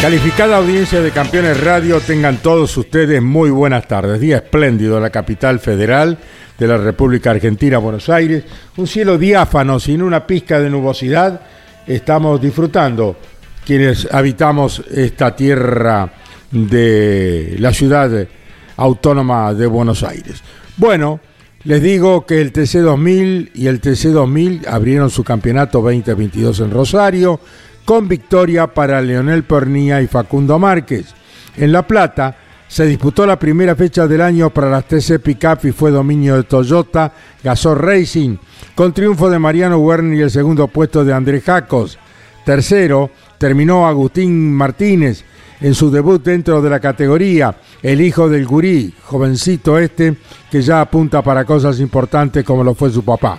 Calificada audiencia de Campeones Radio, tengan todos ustedes muy buenas tardes. Día espléndido en la capital federal de la República Argentina, Buenos Aires. Un cielo diáfano, sin una pizca de nubosidad. Estamos disfrutando quienes habitamos esta tierra de la ciudad autónoma de Buenos Aires. Bueno, les digo que el TC2000 y el TC2000 abrieron su campeonato 2022 en Rosario con victoria para Leonel Pernía y Facundo Márquez. En La Plata se disputó la primera fecha del año para las TC Pickup y fue dominio de Toyota Gazoo Racing, con triunfo de Mariano Werner y el segundo puesto de André Jacos. Tercero terminó Agustín Martínez en su debut dentro de la categoría, el hijo del gurí, jovencito este que ya apunta para cosas importantes como lo fue su papá.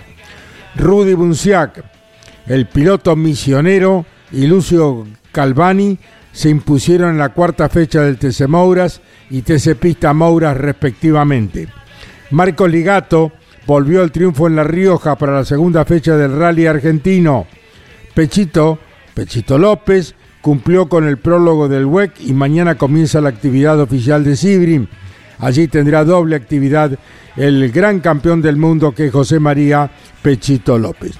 Rudy Bunciac, el piloto misionero, y Lucio Calvani se impusieron en la cuarta fecha del TC Mouras y TC Pista Mouras respectivamente. Marcos Ligato volvió al triunfo en La Rioja para la segunda fecha del rally argentino. Pechito, Pechito López, cumplió con el prólogo del WEC y mañana comienza la actividad oficial de Sibrim. Allí tendrá doble actividad el gran campeón del mundo que es José María Pechito López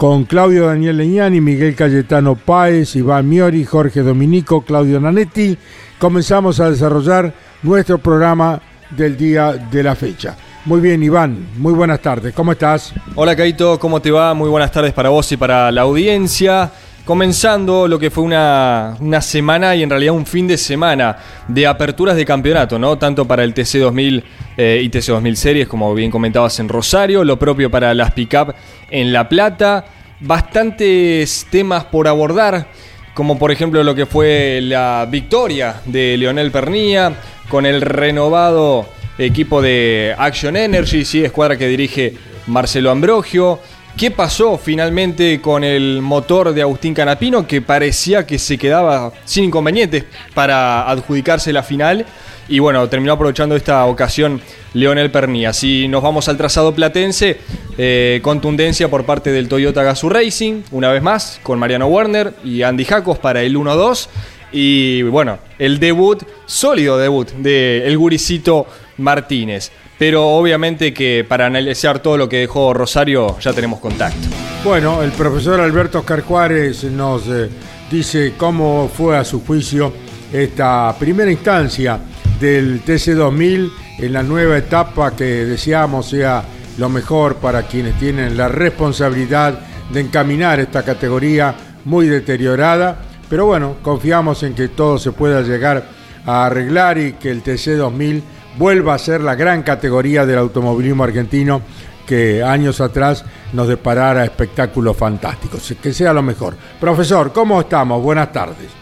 con Claudio Daniel Leñani, Miguel Cayetano Páez, Iván Miori, Jorge Dominico, Claudio Nanetti, comenzamos a desarrollar nuestro programa del día de la fecha. Muy bien, Iván, muy buenas tardes, ¿cómo estás? Hola, Caito, ¿cómo te va? Muy buenas tardes para vos y para la audiencia. Comenzando lo que fue una, una, semana y en realidad un fin de semana de aperturas de campeonato, ¿no? Tanto para el TC2000 eh, y TC2000 Series, como bien comentabas en Rosario, lo propio para las pick-up en La Plata. Bastantes temas por abordar, como por ejemplo lo que fue la victoria de Leonel Pernía con el renovado equipo de Action Energy, sí, escuadra que dirige Marcelo Ambrogio. ¿Qué pasó finalmente con el motor de Agustín Canapino que parecía que se quedaba sin inconvenientes para adjudicarse la final? Y bueno, terminó aprovechando esta ocasión Leonel Pernía. Si nos vamos al trazado platense, eh, contundencia por parte del Toyota Gazoo Racing, una vez más, con Mariano Werner y Andy Jacos para el 1-2. Y bueno, el debut, sólido debut de el guricito Martínez. Pero obviamente que para analizar todo lo que dejó Rosario ya tenemos contacto. Bueno, el profesor Alberto Oscar Juárez nos eh, dice cómo fue a su juicio esta primera instancia del TC2000 en la nueva etapa que deseamos sea lo mejor para quienes tienen la responsabilidad de encaminar esta categoría muy deteriorada. Pero bueno, confiamos en que todo se pueda llegar a arreglar y que el TC2000 vuelva a ser la gran categoría del automovilismo argentino que años atrás nos deparara espectáculos fantásticos. Que sea lo mejor. Profesor, ¿cómo estamos? Buenas tardes.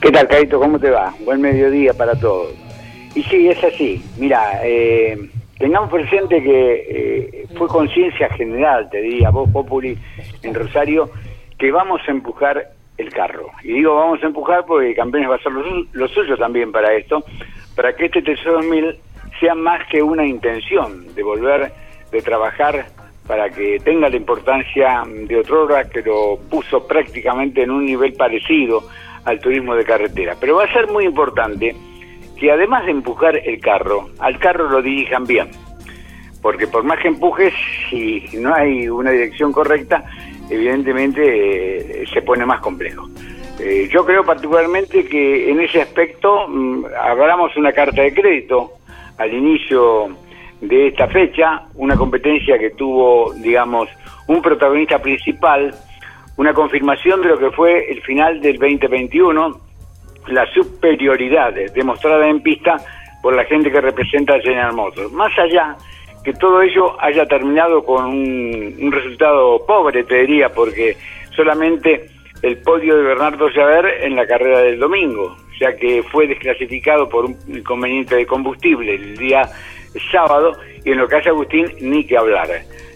¿Qué tal, Caito? ¿Cómo te va? Buen mediodía para todos. Y sí, es así. Mira, eh, tengamos presente que eh, fue conciencia general, te diría, vos, Populi, en Rosario, que vamos a empujar el carro. Y digo vamos a empujar porque Campeones va a ser lo, suyo también para esto, para que este TC2000 sea más que una intención de volver, de trabajar para que tenga la importancia de otrora que lo puso prácticamente en un nivel parecido al turismo de carretera. Pero va a ser muy importante que además de empujar el carro, al carro lo dirijan bien. Porque por más que empujes, si no hay una dirección correcta, evidentemente eh, se pone más complejo. Eh, yo creo particularmente que en ese aspecto mm, hablamos una carta de crédito al inicio de esta fecha, una competencia que tuvo, digamos, un protagonista principal, una confirmación de lo que fue el final del 2021, la superioridad demostrada en pista por la gente que representa a General Motors. Más allá que todo ello haya terminado con un resultado pobre, te diría, porque solamente el podio de Bernardo Javer en la carrera del domingo, ya que fue desclasificado por un inconveniente de combustible el día sábado y en lo que hace Agustín ni que hablar.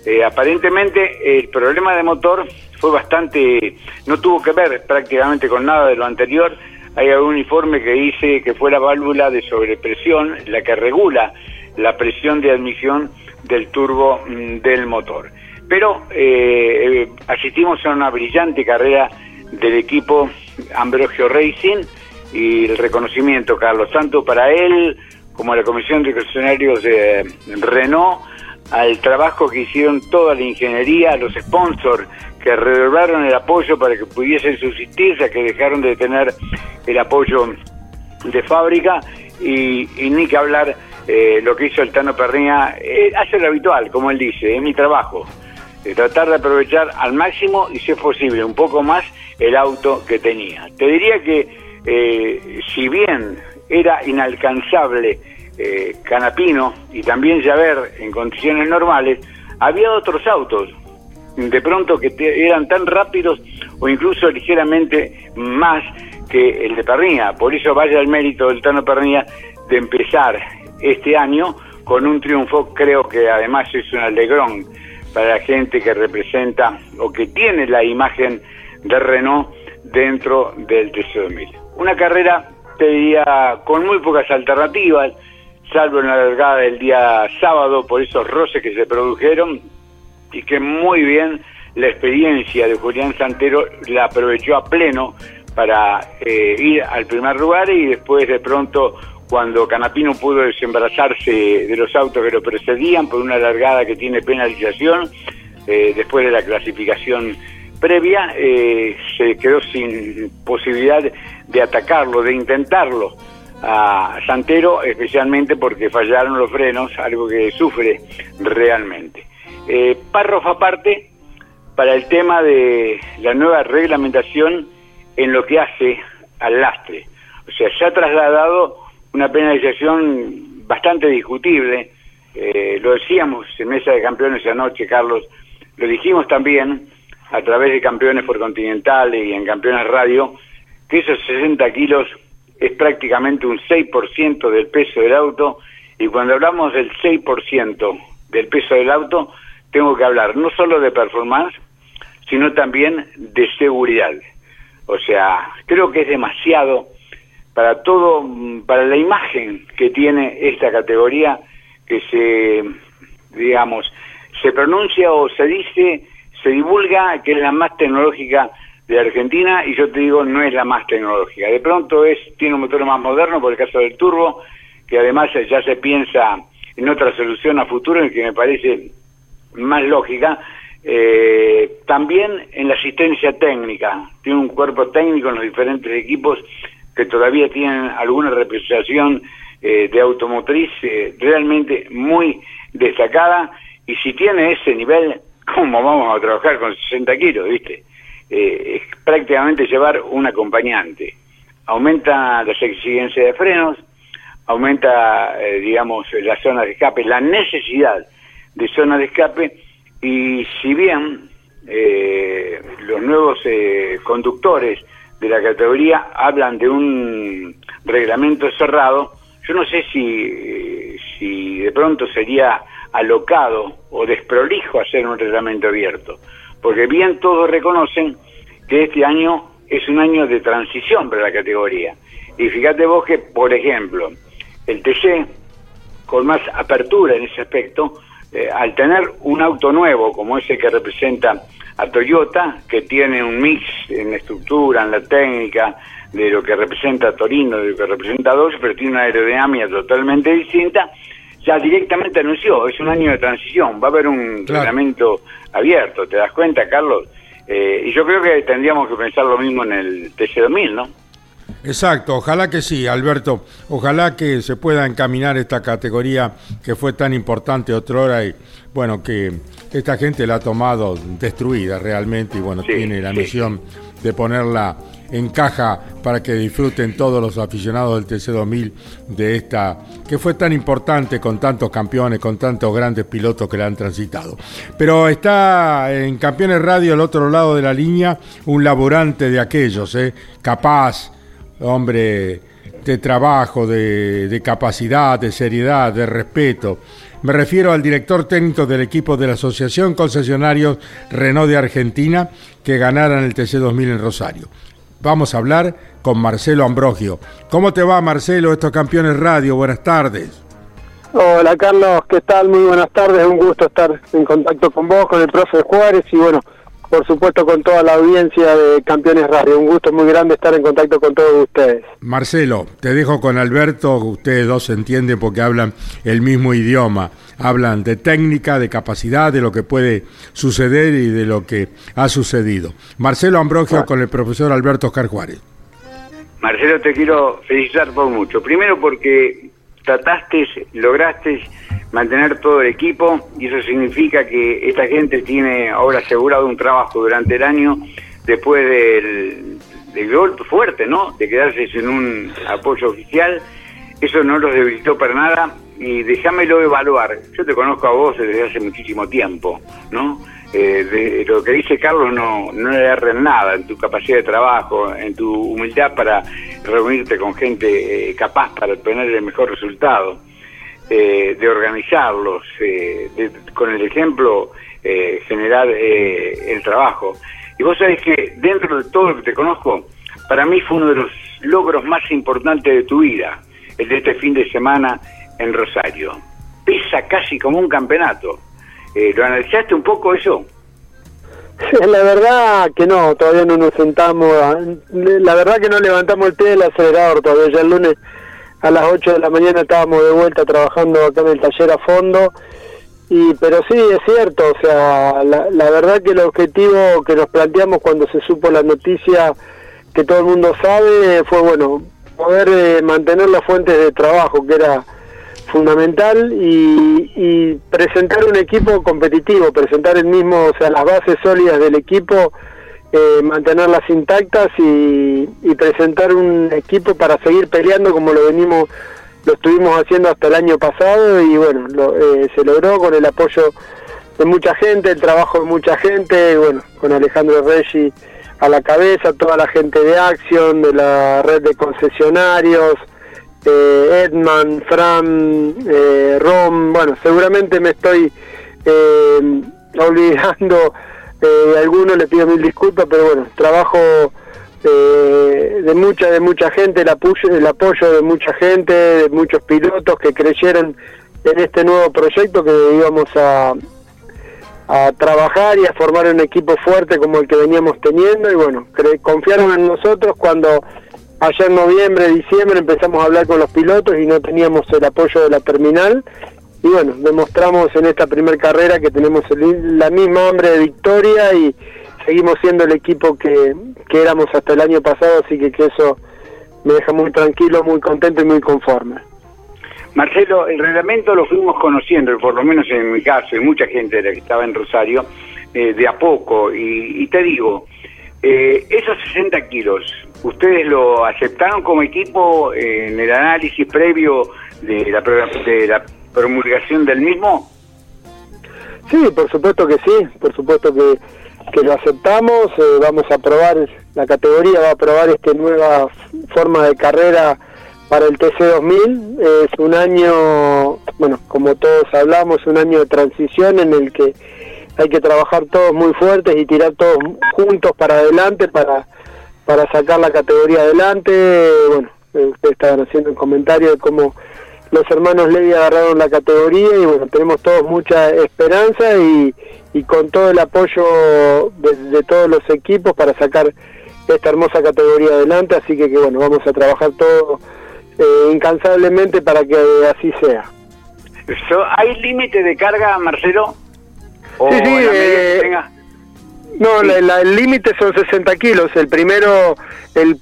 Eh, aparentemente el problema de motor fue bastante, no tuvo que ver prácticamente con nada de lo anterior. Hay algún informe que dice que fue la válvula de sobrepresión la que regula la presión de admisión del turbo mm, del motor. Pero eh, asistimos a una brillante carrera del equipo Ambrogio Racing y el reconocimiento, Carlos, tanto para él como a la Comisión de Funcionarios de Renault, al trabajo que hicieron toda la ingeniería, los sponsors que redoblaron el apoyo para que pudiesen subsistir, ya que dejaron de tener el apoyo de fábrica, y, ni que hablar eh, lo que hizo el Tano Pernia, eh, hace lo habitual, como él dice, es mi trabajo, tratar de aprovechar al máximo y si es posible un poco más el auto que tenía. Te diría que eh, si bien era inalcanzable eh, Canapino y también Javert en condiciones normales, había otros autos de pronto que eran tan rápidos o incluso ligeramente más que el de Pernilla. Por eso vaya el mérito del Tano Pernilla de empezar este año con un triunfo, creo que además es un alegrón para la gente que representa o que tiene la imagen de Renault dentro del TC2000. Una carrera, te diría, con muy pocas alternativas, salvo en la largada del día sábado por esos roces que se produjeron y que muy bien la experiencia de Julián Santero la aprovechó a pleno para eh, ir al primer lugar y después de pronto cuando Canapino pudo desembarazarse de los autos que lo precedían por una largada que tiene penalización, eh, después de la clasificación previa, eh, se quedó sin posibilidad de atacarlo, de intentarlo a Santero, especialmente porque fallaron los frenos, algo que sufre realmente. Eh, párrafo aparte, para el tema de la nueva reglamentación en lo que hace al lastre. O sea, se ha trasladado una penalización bastante discutible, eh, lo decíamos en Mesa de Campeones anoche, Carlos, lo dijimos también, a través de campeones por continentales y en campeones radio, que esos 60 kilos es prácticamente un 6% del peso del auto y cuando hablamos del 6% del peso del auto, tengo que hablar no solo de performance, sino también de seguridad. O sea, creo que es demasiado para todo, para la imagen que tiene esta categoría que se, digamos, se pronuncia o se dice se divulga que es la más tecnológica de Argentina y yo te digo no es la más tecnológica. De pronto es tiene un motor más moderno por el caso del turbo, que además ya se piensa en otra solución a futuro en que me parece más lógica. Eh, también en la asistencia técnica, tiene un cuerpo técnico en los diferentes equipos que todavía tienen alguna representación eh, de automotriz eh, realmente muy destacada y si tiene ese nivel ¿cómo vamos a trabajar con 60 kilos, viste? Eh, es prácticamente llevar un acompañante. Aumenta las exigencias de frenos, aumenta, eh, digamos, la zona de escape, la necesidad de zona de escape, y si bien eh, los nuevos conductores de la categoría hablan de un reglamento cerrado, yo no sé si, si de pronto sería alocado o desprolijo hacer un reglamento abierto, porque bien todos reconocen que este año es un año de transición para la categoría. Y fíjate vos que, por ejemplo, el TC, con más apertura en ese aspecto, eh, al tener un auto nuevo como ese que representa a Toyota, que tiene un mix en la estructura, en la técnica, de lo que representa Torino, de lo que representa Dodge, pero tiene una aerodinámica totalmente distinta, ya directamente anunció, es un año de transición, va a haber un reglamento abierto, ¿te das cuenta, Carlos? Eh, y yo creo que tendríamos que pensar lo mismo en el TC2000, ¿no? Exacto, ojalá que sí, Alberto. Ojalá que se pueda encaminar esta categoría que fue tan importante otra hora y bueno, que esta gente la ha tomado destruida realmente y bueno, tiene la misión de ponerla en caja para que disfruten todos los aficionados del TC2000 de esta que fue tan importante con tantos campeones, con tantos grandes pilotos que la han transitado. Pero está en Campeones Radio al otro lado de la línea un laborante de aquellos, ¿eh? capaz, hombre de trabajo, de, capacidad, de seriedad, de respeto. Me refiero al director técnico del equipo de la Asociación Concesionarios Renault de Argentina que ganaran el TC2000 en Rosario. Vamos a hablar con Marcelo Ambrogio. ¿Cómo te va, Marcelo? Estos campeones radio. Buenas tardes. Hola, Carlos. ¿Qué tal? Muy buenas tardes. Un gusto estar en contacto con vos, con el profe Juárez y bueno, por supuesto con toda la audiencia de Campeones Radio. Un gusto muy grande estar en contacto con todos ustedes. Marcelo, te dejo con Alberto, ustedes dos se entienden porque hablan el mismo idioma, hablan de técnica, de capacidad, de lo que puede suceder y de lo que ha sucedido. Marcelo Ambrogio con el profesor Alberto Oscar Juárez. Marcelo, te quiero felicitar por mucho. Primero porque trataste, lograste mantener todo el equipo y eso significa que esta gente tiene ahora asegurado un trabajo durante el año después del, golpe fuerte, ¿no? De quedarse sin un apoyo oficial. Eso no los debilitó para nada y déjamelo evaluar. Yo te conozco a vos desde hace muchísimo tiempo, ¿no? Eh, de, lo que dice Carlos no, no le en nada en tu capacidad de trabajo, en tu humildad para reunirte con gente eh, capaz para obtener el mejor resultado, eh, de organizarlos, con el ejemplo generar el trabajo. Y vos sabés que dentro de todo lo que te conozco, para mí fue uno de los logros más importantes de tu vida, el de este fin de semana en Rosario. Pesa casi como un campeonato eh, ¿Lo analizaste un poco eso? La verdad que no, todavía no nos sentamos, la verdad que no levantamos el pie del acelerador todavía, el lunes a las 8 de la mañana estábamos de vuelta trabajando acá en el taller a fondo, y pero sí, es cierto, o sea, la, verdad que el objetivo que nos planteamos cuando se supo la noticia que todo el mundo sabe fue, bueno, poder eh, mantener las fuentes de trabajo, que era fundamental y, presentar un equipo competitivo, presentar el mismo, o sea, las bases sólidas del equipo, eh, mantenerlas intactas y, presentar un equipo para seguir peleando como lo venimos, lo estuvimos haciendo hasta el año pasado y bueno, eh, se logró con el apoyo de mucha gente, el trabajo de mucha gente, bueno, con Alejandro Reggi a la cabeza, toda la gente de Action, de la red de concesionarios, eh, Edman, Fran, eh, Rom, bueno, seguramente me estoy eh, olvidando de algunos, le pido mil disculpas, pero bueno, trabajo de mucha de mucha gente, el apoyo, el apoyo de mucha gente, de muchos pilotos que creyeron en este nuevo proyecto que íbamos a, a trabajar y a formar un equipo fuerte como el que veníamos teniendo y bueno, confiaron en nosotros cuando Allá en noviembre, diciembre empezamos a hablar con los pilotos y no teníamos el apoyo de la terminal. Y bueno, demostramos en esta primera carrera que tenemos la misma hambre de victoria y seguimos siendo el equipo que, éramos hasta el año pasado, así que, que eso me deja muy tranquilo, muy contento y muy conforme. Marcelo, el reglamento lo fuimos conociendo, por lo menos en mi caso, y mucha gente de la que estaba en Rosario, eh, de a poco. Y, te digo, eh, esos 60 kilos, ¿Ustedes lo aceptaron como equipo en el análisis previo de la, de la promulgación del mismo? Sí, por supuesto que sí, por supuesto que, lo aceptamos, eh, vamos a probar, la categoría va a probar esta nueva forma de carrera para el TC2000, es un año, bueno, como todos hablamos, un año de transición en el que hay que trabajar todos muy fuertes y tirar todos juntos para adelante para para sacar la categoría adelante. Bueno, ustedes estaban haciendo un comentario de cómo los hermanos Levy agarraron la categoría y bueno, tenemos todos mucha esperanza y, y con todo el apoyo de, todos los equipos para sacar esta hermosa categoría adelante, así que, que bueno, vamos a trabajar todo eh, incansablemente para que así sea. ¿Hay límite de carga, Marcelo? sí, sí, eh, no, el límite son 60 kilos. El primero, el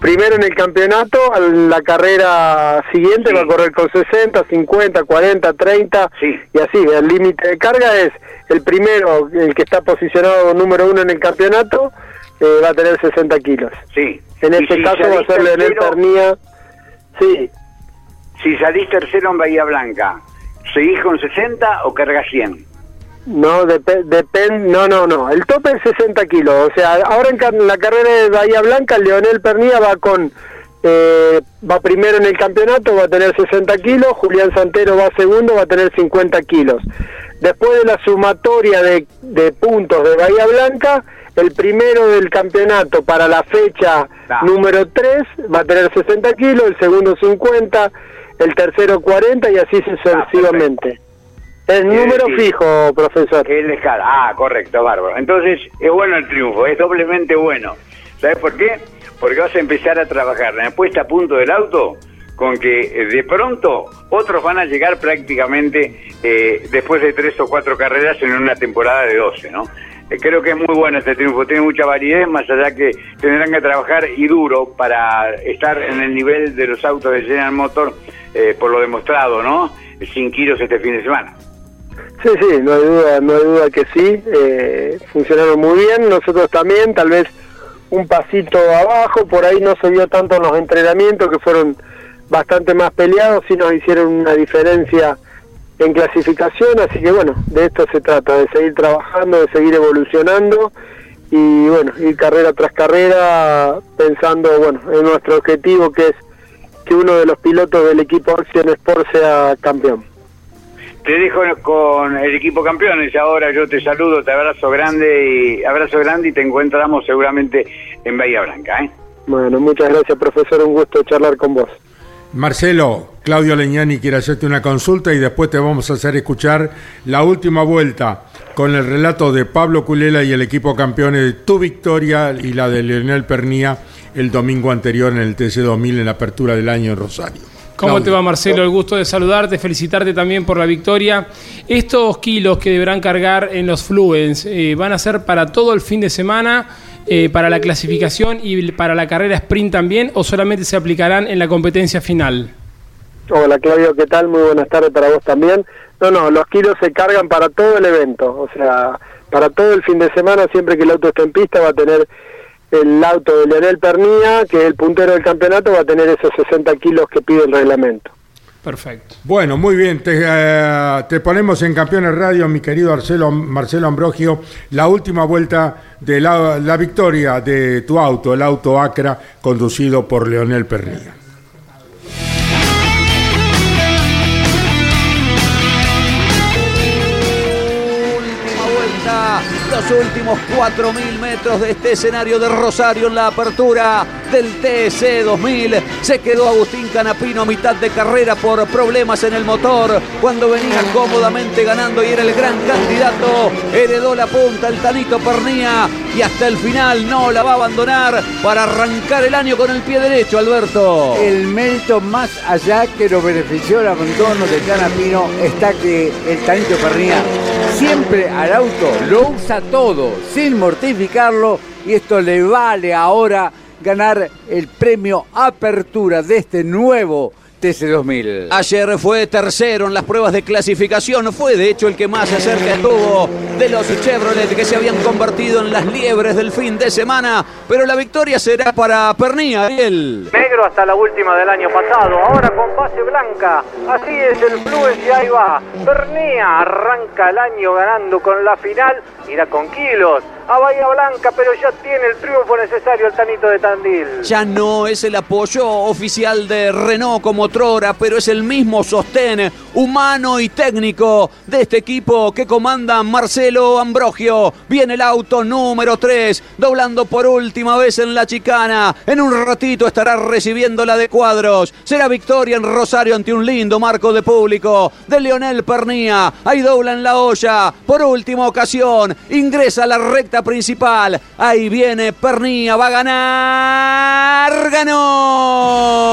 primero en el campeonato, la carrera siguiente va a correr con 60, 50, 40, 30 y así. El límite de carga es el primero, el que está posicionado número uno en el campeonato, eh, va a tener 60 kilos. Sí. En este caso va a ser Leonel Pernía. Sí. Si salís tercero en Bahía Blanca, ¿seguís con 60 o cargas 100? No, depende, no, no, no. El tope es 60 kilos. O sea, ahora en la carrera de Bahía Blanca, Leonel Pernía va con, eh, va primero en el campeonato, va a tener 60 kilos. Julián Santero va segundo, va a tener 50 kilos. Después de la sumatoria de, de puntos de Bahía Blanca, el primero del campeonato para la fecha número 3 va a tener 60 kilos, el segundo 50, el tercero 40 y así sucesivamente. Es número fijo, profesor. Es Ah, correcto, bárbaro. Entonces, es bueno el triunfo, es doblemente bueno. ¿Sabes por qué? Porque vas a empezar a trabajar la puesta a punto del auto con que eh, de pronto otros van a llegar prácticamente eh, después de tres o cuatro carreras en una temporada de 12, ¿no? Eh, creo que es muy bueno este triunfo, tiene mucha validez, más allá que tendrán que trabajar y duro para estar en el nivel de los autos de General Motor, por lo demostrado, ¿no? Sin kilos este fin de semana. Sí, sí, no hay duda, no hay duda que sí. Eh, funcionaron muy bien, nosotros también, tal vez un pasito abajo, por ahí no se vio tanto en los entrenamientos que fueron bastante más peleados, sí nos hicieron una diferencia en clasificación, así que bueno, de esto se trata, de seguir trabajando, de seguir evolucionando y bueno, ir carrera tras carrera pensando bueno en nuestro objetivo que es que uno de los pilotos del equipo Action Sport sea campeón. Te dejo con el equipo campeones. Ahora yo te saludo, te abrazo grande y abrazo grande y te encontramos seguramente en Bahía Blanca. ¿eh? Bueno, muchas gracias, profesor. Un gusto charlar con vos. Marcelo, Claudio Leñani quiere hacerte una consulta y después te vamos a hacer escuchar la última vuelta con el relato de Pablo Culela y el equipo campeones de tu victoria y la de Leonel Pernía el domingo anterior en el TC2000 en la apertura del año en Rosario. ¿Cómo te va Marcelo? El gusto de saludarte, felicitarte también por la victoria. Estos kilos que deberán cargar en los Fluens, eh, ¿van a ser para todo el fin de semana, eh, para la clasificación y para la carrera sprint también o solamente se aplicarán en la competencia final? Hola Claudio, ¿qué tal? Muy buenas tardes para vos también. No, no, los kilos se cargan para todo el evento, o sea, para todo el fin de semana, siempre que el auto esté en pista va a tener el auto de Leonel Pernía, que es el puntero del campeonato, va a tener esos 60 kilos que pide el reglamento. Perfecto. Bueno, muy bien. Te, eh, ponemos en Campeones Radio, mi querido Marcelo, Marcelo Ambrogio, la última vuelta de la, la victoria de tu auto, el auto Acra, conducido por Leonel Pernía. Los últimos 4.000 metros de este escenario de Rosario en la apertura del TC 2000. Se quedó Agustín Canapino a mitad de carrera por problemas en el motor cuando venía cómodamente ganando y era el gran candidato. Heredó la punta el Tanito Pernía y hasta el final no la va a abandonar para arrancar el año con el pie derecho, Alberto. El mérito más allá que lo benefició el abandono de Canapino está que el Tanito Pernía siempre al auto lo usa todo sin mortificarlo y esto le vale ahora ganar el premio Apertura de este nuevo TC2000. Ayer fue tercero en las pruebas de clasificación, fue de hecho el que más cerca estuvo de los Chevrolet que se habían convertido en las liebres del fin de semana, pero la victoria será para Pernía, Ariel. Negro hasta la última del año pasado, ahora con base blanca, así es el Fluence y ahí va. Pernía arranca el año ganando con la final, irá con kilos a Bahía Blanca, pero ya tiene el triunfo necesario el Tanito de Tandil. Ya no es el apoyo oficial de Renault como otrora, pero es el mismo sostén humano y técnico de este equipo que comanda Marcelo Ambrogio. Viene el auto número 3, doblando por última vez en la chicana. En un ratito estará recibiendo la de cuadros. Será victoria en Rosario ante un lindo marco de público de Leonel Pernía. Ahí dobla en la olla. Por última ocasión, ingresa a la recta principal. Ahí viene Pernía, va a ganar. ¡Ganó!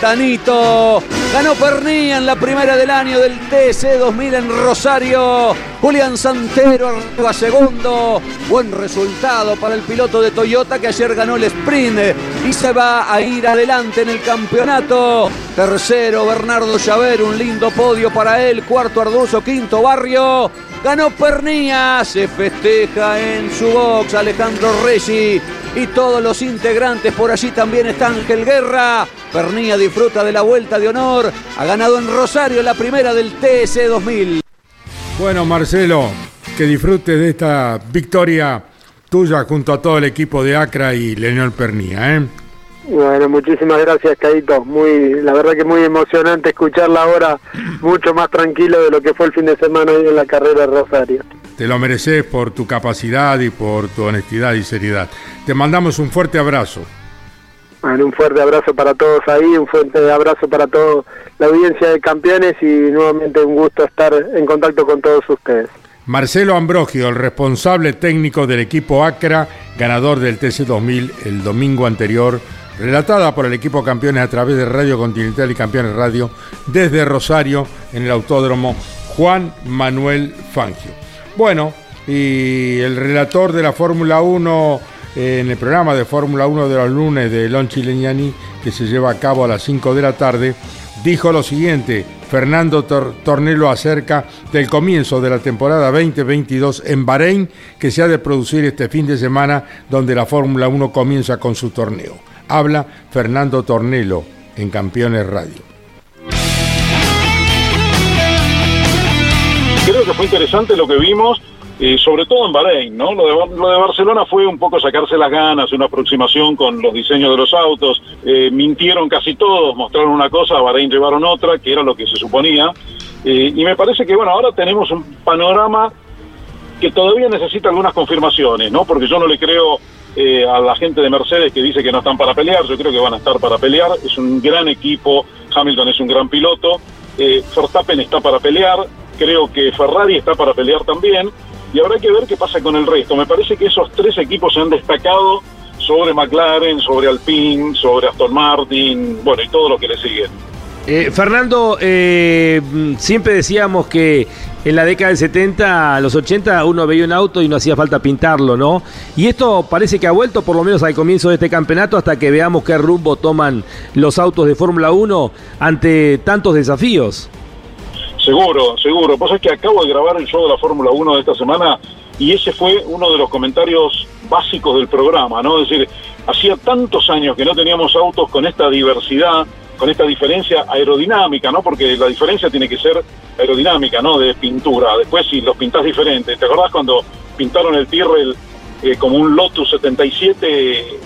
Tanito! Ganó Pernía en la primera del año del TC 2000 en Rosario. Julián Santero arriba segundo. Buen resultado para el piloto de Toyota que ayer ganó el sprint y se va a ir adelante en el campeonato. Tercero Bernardo Llaver, un lindo podio para él. Cuarto Arduzo, quinto Barrio. Ganó Pernía, se festeja en su box Alejandro Reggi y todos los integrantes. Por allí también está Ángel Guerra. Pernía disfruta de la vuelta de honor. Ha ganado en Rosario la primera del TS 2000. Bueno, Marcelo, que disfrutes de esta victoria tuya junto a todo el equipo de Acra y Leonel Pernía. ¿eh? Bueno, muchísimas gracias, Caito. Muy, la verdad que muy emocionante escucharla ahora, mucho más tranquilo de lo que fue el fin de semana ahí en la carrera de Rosario. Te lo mereces por tu capacidad y por tu honestidad y seriedad. Te mandamos un fuerte abrazo. Bueno, un fuerte abrazo para todos ahí, un fuerte abrazo para toda la audiencia de campeones y nuevamente un gusto estar en contacto con todos ustedes. Marcelo Ambrogio, el responsable técnico del equipo Acra, ganador del TC2000 el domingo anterior, relatada por el equipo campeones a través de Radio Continental y Campeones Radio desde Rosario en el autódromo Juan Manuel Fangio. Bueno, y el relator de la Fórmula 1 eh, en el programa de Fórmula 1 de los lunes de Lonchi Leñani, que se lleva a cabo a las 5 de la tarde, dijo lo siguiente, Fernando Tornelo acerca del comienzo de la temporada 2022 en Bahrein, que se ha de producir este fin de semana, donde la Fórmula 1 comienza con su torneo. Habla Fernando Tornelo en Campeones Radio. Creo que fue interesante lo que vimos, eh, sobre todo en Bahrein, ¿no? Lo de, lo de, Barcelona fue un poco sacarse las ganas, una aproximación con los diseños de los autos. Eh, mintieron casi todos, mostraron una cosa, a Bahrein llevaron otra, que era lo que se suponía. Eh, y me parece que, bueno, ahora tenemos un panorama que todavía necesita algunas confirmaciones, ¿no? Porque yo no le creo eh, a la gente de Mercedes que dice que no están para pelear, yo creo que van a estar para pelear, es un gran equipo, Hamilton es un gran piloto, eh, Verstappen está para pelear, creo que Ferrari está para pelear también, y habrá que ver qué pasa con el resto. Me parece que esos tres equipos se han destacado sobre McLaren, sobre Alpine, sobre Aston Martin, bueno, y todo lo que le sigue. Eh, Fernando, eh, siempre decíamos que en la década del 70, a los 80, uno veía un auto y no hacía falta pintarlo, ¿no? Y esto parece que ha vuelto por lo menos al comienzo de este campeonato hasta que veamos qué rumbo toman los autos de Fórmula 1 ante tantos desafíos. Seguro, seguro. Es que acabo de grabar el show de la Fórmula 1 de esta semana y ese fue uno de los comentarios básicos del programa, ¿no? Es decir, hacía tantos años que no teníamos autos con esta diversidad, con esta diferencia aerodinámica, ¿no? Porque la diferencia tiene que ser aerodinámica, ¿no? De pintura. Después si los pintás diferentes. ¿Te acordás cuando pintaron el Tyrrell eh, como un Lotus 77, eh,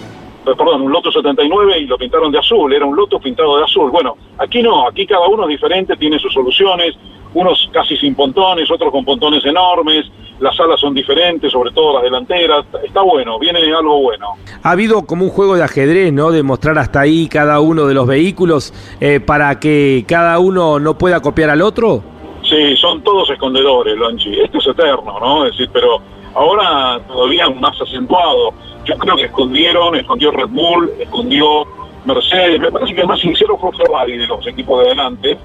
perdón, un Lotus 79 y lo pintaron de azul? Era un Lotus pintado de azul. Bueno, aquí no, aquí cada uno es diferente, tiene sus soluciones, unos casi sin pontones, otros con pontones enormes, las alas son diferentes, sobre todo las delanteras, está bueno, viene algo bueno. Ha habido como un juego de ajedrez, ¿no? De mostrar hasta ahí cada uno de los vehículos eh, para que cada uno no pueda copiar al otro. Sí, son todos escondedores, Lonchi. Esto es eterno, ¿no? Es decir, pero ahora todavía más acentuado. Yo creo que escondieron, escondió Red Bull, escondió Mercedes. Me parece que el más sincero fue Ferrari de los equipos de adelante,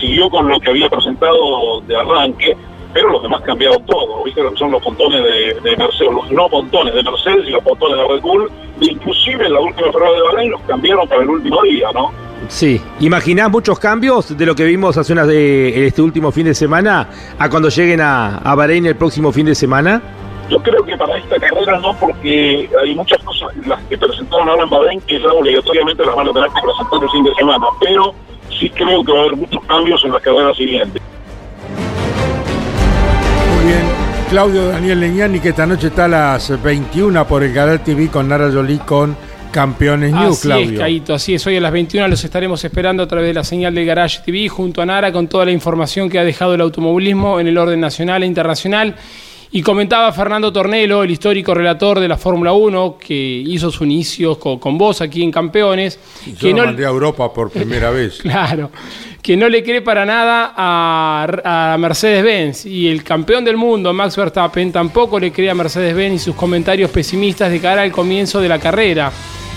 siguió con lo que había presentado de arranque pero los demás cambiaron todo, ¿viste? Son los pontones de, Mercedes, los no pontones de Mercedes y los pontones de Red Bull, inclusive en la última prueba de Bahrein los cambiaron para el último día, ¿no? Sí, ¿imaginás muchos cambios de lo que vimos hace unas de este último fin de semana a cuando lleguen a, a Bahrein el próximo fin de semana? Yo creo que para esta carrera no, porque hay muchas cosas, las que presentaron ahora en Bahrein, que ya obligatoriamente las van a tener que presentar el fin de semana, pero sí creo que va a haber muchos cambios en las carreras siguientes. Claudio Daniel Leñani, que esta noche está a las 21 por el canal TV con Nara Jolie con Campeones News, así Claudio. Es, Caito, así es, hoy a las 21 los estaremos esperando a través de la señal de Garage TV junto a Nara con toda la información que ha dejado el automovilismo en el orden nacional e internacional. Y comentaba Fernando Tornelo, el histórico relator de la Fórmula 1, que hizo su inicio con, con vos aquí en Campeones, Yo que no, mandé a Europa por primera vez. Claro, que no le cree para nada a, a Mercedes-Benz. Y el campeón del mundo, Max Verstappen, tampoco le cree a Mercedes-Benz y sus comentarios pesimistas de cara al comienzo de la carrera.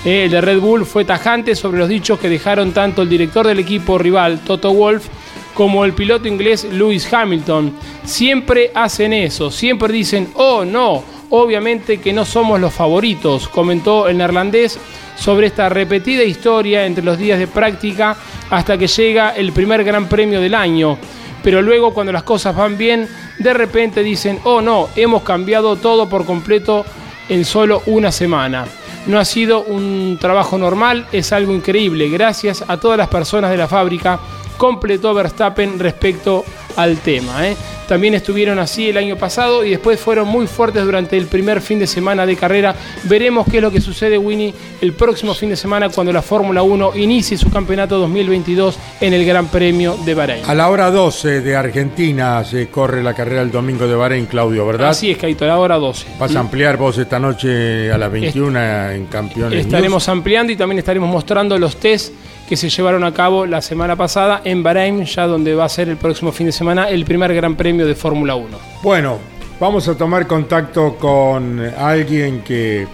Eh, el de Red Bull fue tajante sobre los dichos que dejaron tanto el director del equipo rival, Toto Wolff, como el piloto inglés Lewis Hamilton. Siempre hacen eso, siempre dicen, oh no, obviamente que no somos los favoritos, comentó el neerlandés sobre esta repetida historia entre los días de práctica hasta que llega el primer gran premio del año. Pero luego cuando las cosas van bien, de repente dicen, oh no, hemos cambiado todo por completo en solo una semana. No ha sido un trabajo normal, es algo increíble. Gracias a todas las personas de la fábrica, completó Verstappen respecto al tema. ¿eh? También estuvieron así el año pasado y después fueron muy fuertes durante el primer fin de semana de carrera. Veremos qué es lo que sucede, Winnie, el próximo fin de semana cuando la Fórmula 1 inicie su campeonato 2022 en el Gran Premio de Bahrein. A la hora 12 de Argentina se corre la carrera el domingo de Bahrein, Claudio, ¿verdad? Así es, Caito, a la hora 12. Vas a ampliar vos esta noche a las 21 en Campeones Estaremos ampliando y también estaremos mostrando los test que se llevaron a cabo la semana pasada en Bahrein, ya donde va a ser el próximo fin de semana el primer Gran Premio de Fórmula 1. Bueno, vamos a tomar contacto con alguien que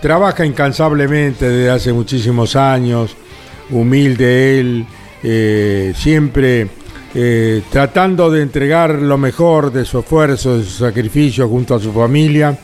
trabaja incansablemente desde hace muchísimos años, humilde él, eh, siempre eh, tratando de entregar lo mejor de su esfuerzo, de su sacrificio junto a su familia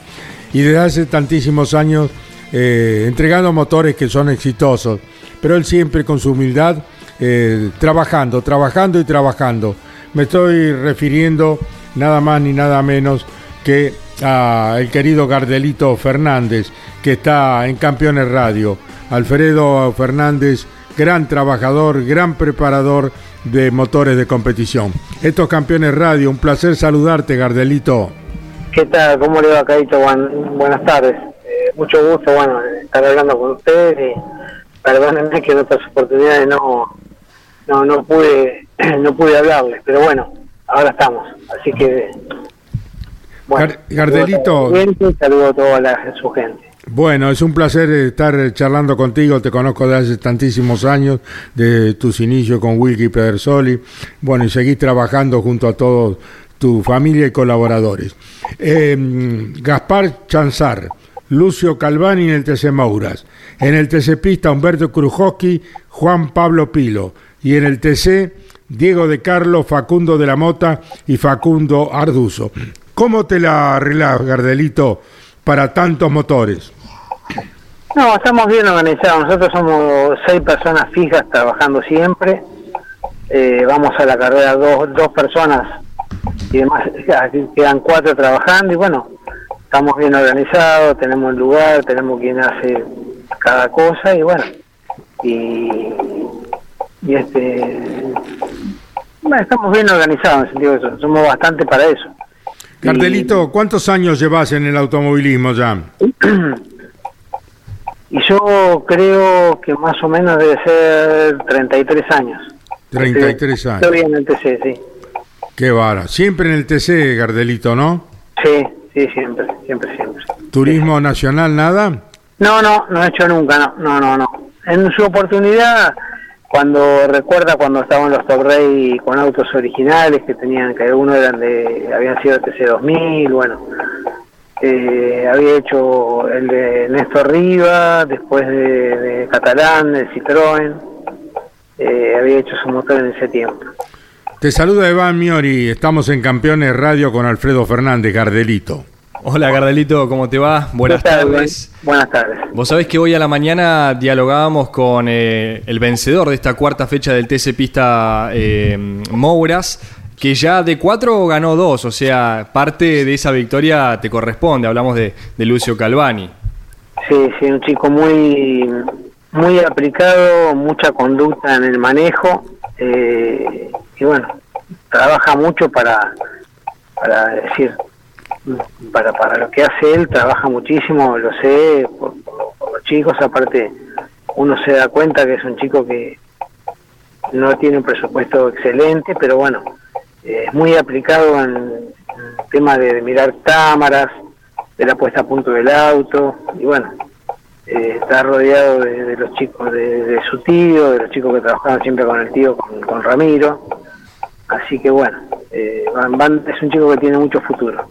y desde hace tantísimos años eh, entregando motores que son exitosos, pero él siempre con su humildad eh, trabajando, trabajando y trabajando. Me estoy refiriendo nada más ni nada menos que a el querido Gardelito Fernández, que está en Campeones Radio. Alfredo Fernández, gran trabajador, gran preparador de motores de competición. Estos Campeones Radio, un placer saludarte, Gardelito. ¿Qué tal? ¿Cómo le va, Caito? Buen- buenas tardes. Mucho gusto, bueno, estar hablando con ustedes y perdónenme que en otras oportunidades no, no, no pude, no pude hablarles, pero bueno, ahora estamos. Así que, bueno, Gar- Gardelito. saludo a toda la audiencia y saludo a toda la, su gente. Bueno, es un placer estar charlando contigo, te conozco de hace tantísimos años, de tus inicios con Wilkie Pedersoli, bueno, y seguís trabajando junto a todos tu familia y colaboradores. Eh, Gaspar Chanzar, Lucio Calvani en el TC Mouras, en el TC Pista Humberto Krujowski, Juan Pablo Pilo, y en el TC Diego de Carlos, Facundo de la Mota y Facundo Arduzo. ¿Cómo te la arreglás, Gardelito, para tantos motores? No, estamos bien organizados. Nosotros somos seis personas fijas trabajando siempre. Eh, vamos a la carrera dos, dos personas y demás quedan cuatro trabajando y bueno, estamos bien organizados, tenemos el lugar, tenemos quien hace cada cosa y bueno, y, y este, bueno, estamos bien organizados en el sentido de eso, somos bastante para eso. Cardelito, ¿cuántos años llevas en el automovilismo ya? Y yo creo que más o menos debe ser 33 años. 33 años. Estoy en el TC, sí. Qué vara. Siempre en el TC, Gardelito, ¿no? Sí, sí, siempre, siempre, siempre. ¿Turismo nacional nada? No, no, no he hecho nunca, no, no, no, no. En su oportunidad, cuando recuerda cuando estaban los Top Ray con autos originales que tenían, que algunos eran de, habían sido TC 2000, bueno, eh, había hecho el de Néstor Riva, después de, de Catalán, el Citroën, eh, había hecho su motor en ese tiempo. Te saluda Iván Miori. Estamos en Campeones Radio con Alfredo Fernández, Gardelito. Hola Gardelito, ¿cómo te va? Buenas ¿Qué tal, tardes. Buenas tardes. Vos sabés que hoy a la mañana dialogábamos con eh, el vencedor de esta cuarta fecha del TC Pista eh, Mouras, que ya de cuatro ganó dos, o sea, parte de esa victoria te corresponde. Hablamos de, de Lucio Calvani. Sí, sí, un chico muy muy aplicado, mucha conducta en el manejo eh, y bueno, trabaja mucho para para decir para para lo que hace él, trabaja muchísimo, lo sé por, los chicos, aparte uno se da cuenta que es un chico que no tiene un presupuesto excelente, pero bueno, eh, es muy aplicado en, tema de, de mirar cámaras, de la puesta a punto del auto, y bueno, eh, está rodeado de, de los chicos de, de su tío, de los chicos que trabajaban siempre con el tío, con, con Ramiro, así que bueno, eh, Van- Van es un chico que tiene mucho futuro.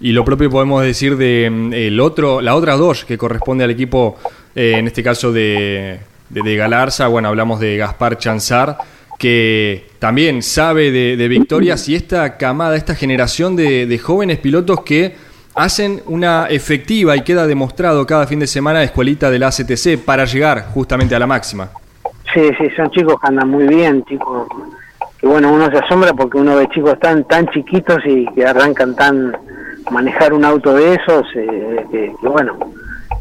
Y lo propio podemos decir de mm, el otro, la otra dos que corresponde al equipo, eh, en este caso de, de, de Galarza, bueno, hablamos de Gaspar Chanzar, que también sabe de, de victorias y esta camada, esta generación de, de jóvenes pilotos que hacen una efectiva y queda demostrado cada fin de semana escuelita de la ACTC para llegar justamente a la máxima. Sí, sí, son chicos que andan muy bien, chicos que bueno, uno se asombra porque uno ve chicos tan tan chiquitos y que arrancan tan manejar un auto de esos, eh, que, bueno,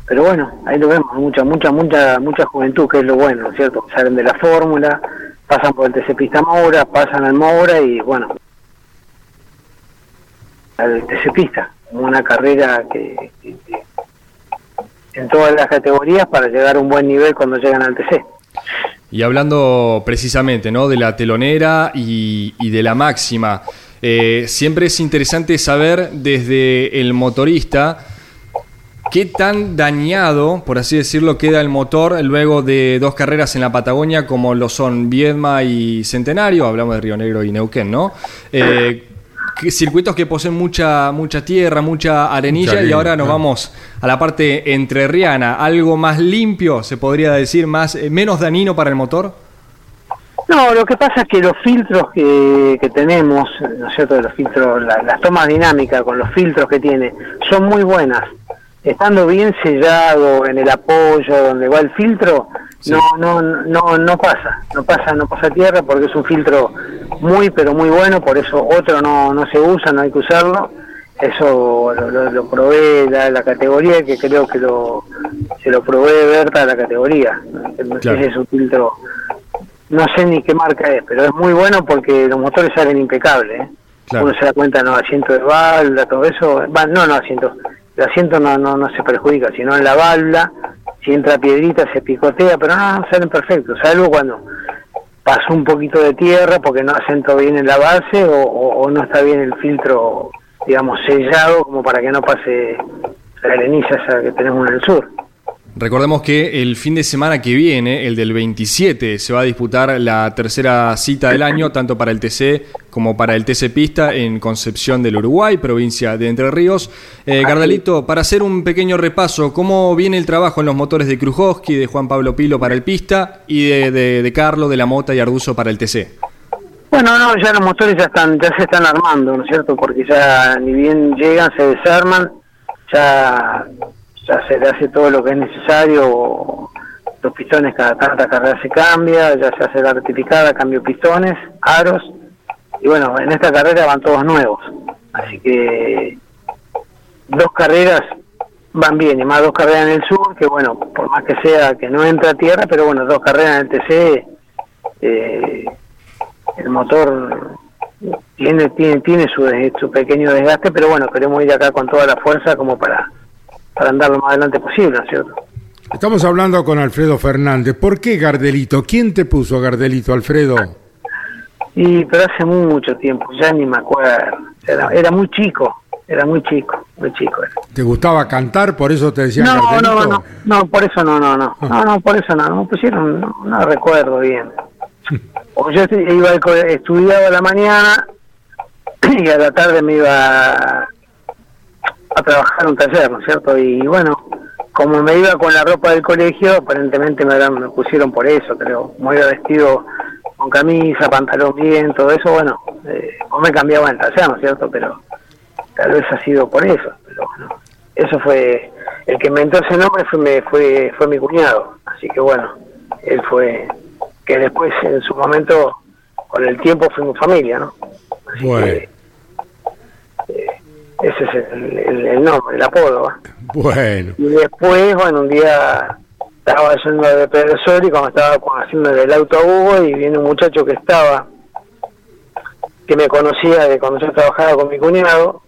pero bueno, ahí lo vemos, mucha, mucha, mucha, mucha juventud, que es lo bueno, ¿no es cierto? Salen de la fórmula, pasan por el TC Pista Moura, pasan al Moura y bueno, al TC Pista, una carrera que en todas las categorías para llegar a un buen nivel cuando llegan al TC. Y hablando precisamente ¿no? de la telonera y, de la máxima, eh, siempre es interesante saber desde el motorista qué tan dañado, por así decirlo, queda el motor luego de dos carreras en la Patagonia como lo son Viedma y Centenario, hablamos de Río Negro y Neuquén, ¿no? Eh, circuitos que poseen mucha mucha tierra, mucha arenilla Mucha y ahora nos vamos a la parte entrerriana, algo más limpio, se podría decir, más eh, menos dañino para el motor. No, lo que pasa es que los filtros que, que tenemos, ¿no es cierto? Los filtros, la- las tomas dinámicas con los filtros que tiene, son muy buenas. Estando bien sellado en el apoyo donde va el filtro, no, no, no, no pasa, no pasa, no pasa tierra porque es un filtro muy, pero muy bueno, por eso otro no, no se usa, no hay que usarlo. Eso lo, lo, lo provee la, la categoría, que creo que lo, se lo provee Berta a la categoría. No Claro. es un filtro no sé ni qué marca es, pero es muy bueno porque los motores salen impecables. ¿eh? Claro. Uno se da cuenta en los asientos de válvula, todo eso. Va, no, no asientos. El asiento no, no, no se perjudica, sino en la válvula. Si entra piedrita se picotea, pero no, salen perfectos. Salvo cuando pasó un poquito de tierra porque no asentó bien en la base o, no está bien el filtro, digamos, sellado como para que no pase la areniza esa que tenemos en el sur. Recordemos que el fin de semana que viene, el del 27, se va a disputar la tercera cita del año, tanto para el TC como para el TC Pista en Concepción del Uruguay, provincia de Entre Ríos. Eh, Gardalito, para hacer un pequeño repaso, ¿cómo viene el trabajo en los motores de Krujowski, de Juan Pablo Pilo para el Pista y de, de, de Carlo, de la Mota y Arduzo para el TC? Bueno, no, ya los motores ya están, ya se están armando, ¿no es cierto? Porque ya ni bien llegan, se desarman, ya, ya se le hace todo lo que es necesario, los pistones cada tanta carrera se cambia, ya se hace la rectificada, cambio pistones, aros, y bueno, en esta carrera van todos nuevos, así que dos carreras van bien, y más dos carreras en el sur, que bueno, por más que sea que no entra a tierra, pero bueno, dos carreras en el TC, eh, el motor tiene tiene tiene su, su pequeño desgaste, pero bueno, queremos ir acá con toda la fuerza como para, para andar lo más adelante posible, ¿no es cierto? Estamos hablando con Alfredo Fernández. ¿Por qué Gardelito? ¿Quién te puso Gardelito, Alfredo? Y pero hace mucho tiempo, ya ni me acuerdo, era, era muy chico, era muy chico, muy chico. era. ¿Te gustaba cantar? Por eso te decían No, Gardelito. no, no, no, por eso no, no, no, no, no, por eso no, no me pusieron, no, no recuerdo bien. O yo iba estudiaba a la mañana y a la tarde me iba a, trabajar un taller, ¿no es cierto? Y bueno, como me iba con la ropa del colegio, aparentemente me, me pusieron por eso, creo. Como iba vestido con camisa, pantalón bien, todo eso, bueno, eh, o me cambiaba en el taller, ¿no es cierto? Pero tal vez ha sido por eso, pero bueno, eso fue, el que inventó ese nombre fue, me- fue, fue mi cuñado, así que bueno, él fue, que después en su momento, con el tiempo fuimos familia, ¿no? Así que, ese es el, el- el nombre, el apodo. Bueno, Y después, bueno, un día estaba yendo de Pedro Sol y cuando estaba haciendo el auto a Hugo y viene un muchacho que estaba, que me conocía de cuando yo trabajaba con mi cuñado,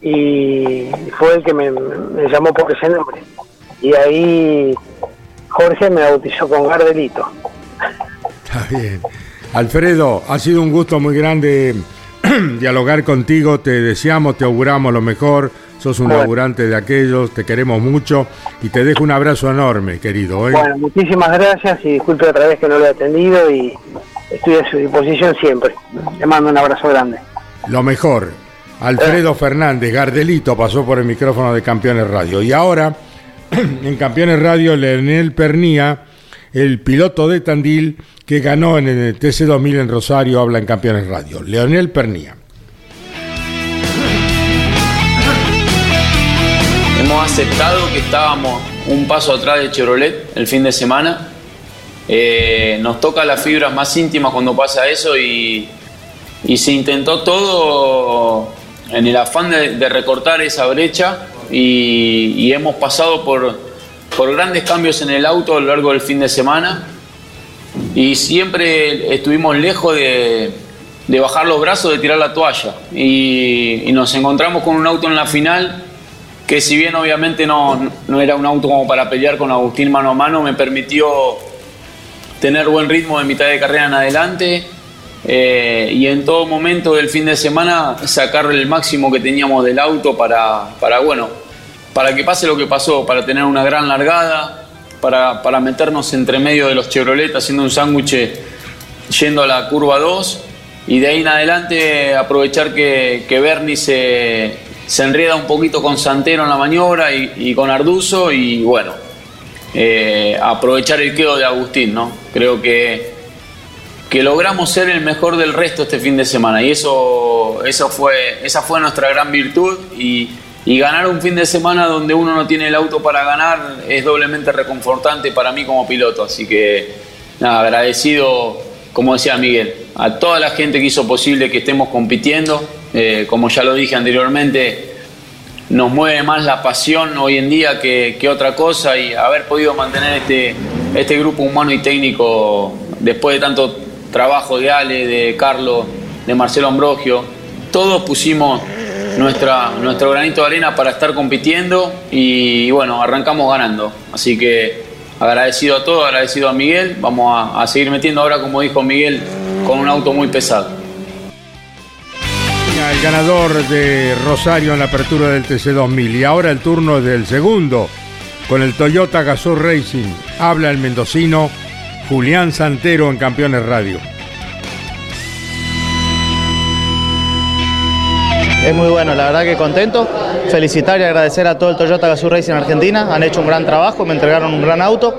y fue el que me, me llamó por ese nombre. Y ahí Jorge me bautizó con Gardelito. está bien. Alfredo, ha sido un gusto muy grande dialogar contigo, te deseamos, te auguramos lo mejor, sos un Bueno. laburante de aquellos, te queremos mucho y te dejo un abrazo enorme, querido. ¿eh? Bueno, muchísimas gracias y disculpe otra vez que no lo he atendido y estoy a su disposición siempre. Le mando un abrazo grande. Lo mejor. Alfredo Fernández, Gardelito, pasó por el micrófono de Campeones Radio. Y ahora, en Campeones Radio, Leonel Pernía, el piloto de Tandil que ganó en el TC2000 en Rosario, habla en Campeones Radio. Leonel Pernía. Hemos aceptado que estábamos un paso atrás de Chevrolet el fin de semana. Eh, nos toca las fibras más íntimas cuando pasa eso y, se intentó todo en el afán de, recortar esa brecha y hemos pasado por, por grandes cambios en el auto a lo largo del fin de semana. Y siempre estuvimos lejos de, de bajar los brazos, de tirar la toalla. Y, nos encontramos con un auto en la final que si bien obviamente no, no era un auto como para pelear con Agustín mano a mano, me permitió tener buen ritmo de mitad de carrera en adelante eh, y en todo momento del fin de semana sacar el máximo que teníamos del auto para, para, bueno, para que pase lo que pasó, para tener una gran largada, para, para meternos entre medio de los Chevrolet haciendo un sándwich yendo a la curva 2 y de ahí en adelante aprovechar que, que Bernie se, se enreda un poquito con Santero en la maniobra y, con Arduzo y bueno, eh, aprovechar el quedo de Agustín, ¿no? Creo que, que logramos ser el mejor del resto este fin de semana y eso, eso fue, esa fue nuestra gran virtud y, y ganar un fin de semana donde uno no tiene el auto para ganar es doblemente reconfortante para mí como piloto, así que agradecido, como decía Miguel, a toda la gente que hizo posible que estemos compitiendo, Eh, como ya lo dije anteriormente, nos mueve más la pasión hoy en día que, que otra cosa y haber podido mantener este, este grupo humano y técnico después de tanto trabajo de Ale, de Carlos, de Marcelo Ambrogio, todos pusimos nuestra, nuestro granito de arena para estar compitiendo y, bueno, arrancamos ganando. Así que agradecido a todos, agradecido a Miguel, vamos a, a seguir metiendo ahora, como dijo Miguel, con un auto muy pesado. El ganador de Rosario en la apertura del TC2000 y ahora el turno del segundo con el Toyota Gazoo Racing. Habla el mendocino Julián Santero en Campeones Radio. Es muy bueno, la verdad que contento. Felicitar y agradecer a todo el Toyota Gazoo Racing Argentina. Han hecho un gran trabajo, me entregaron un gran auto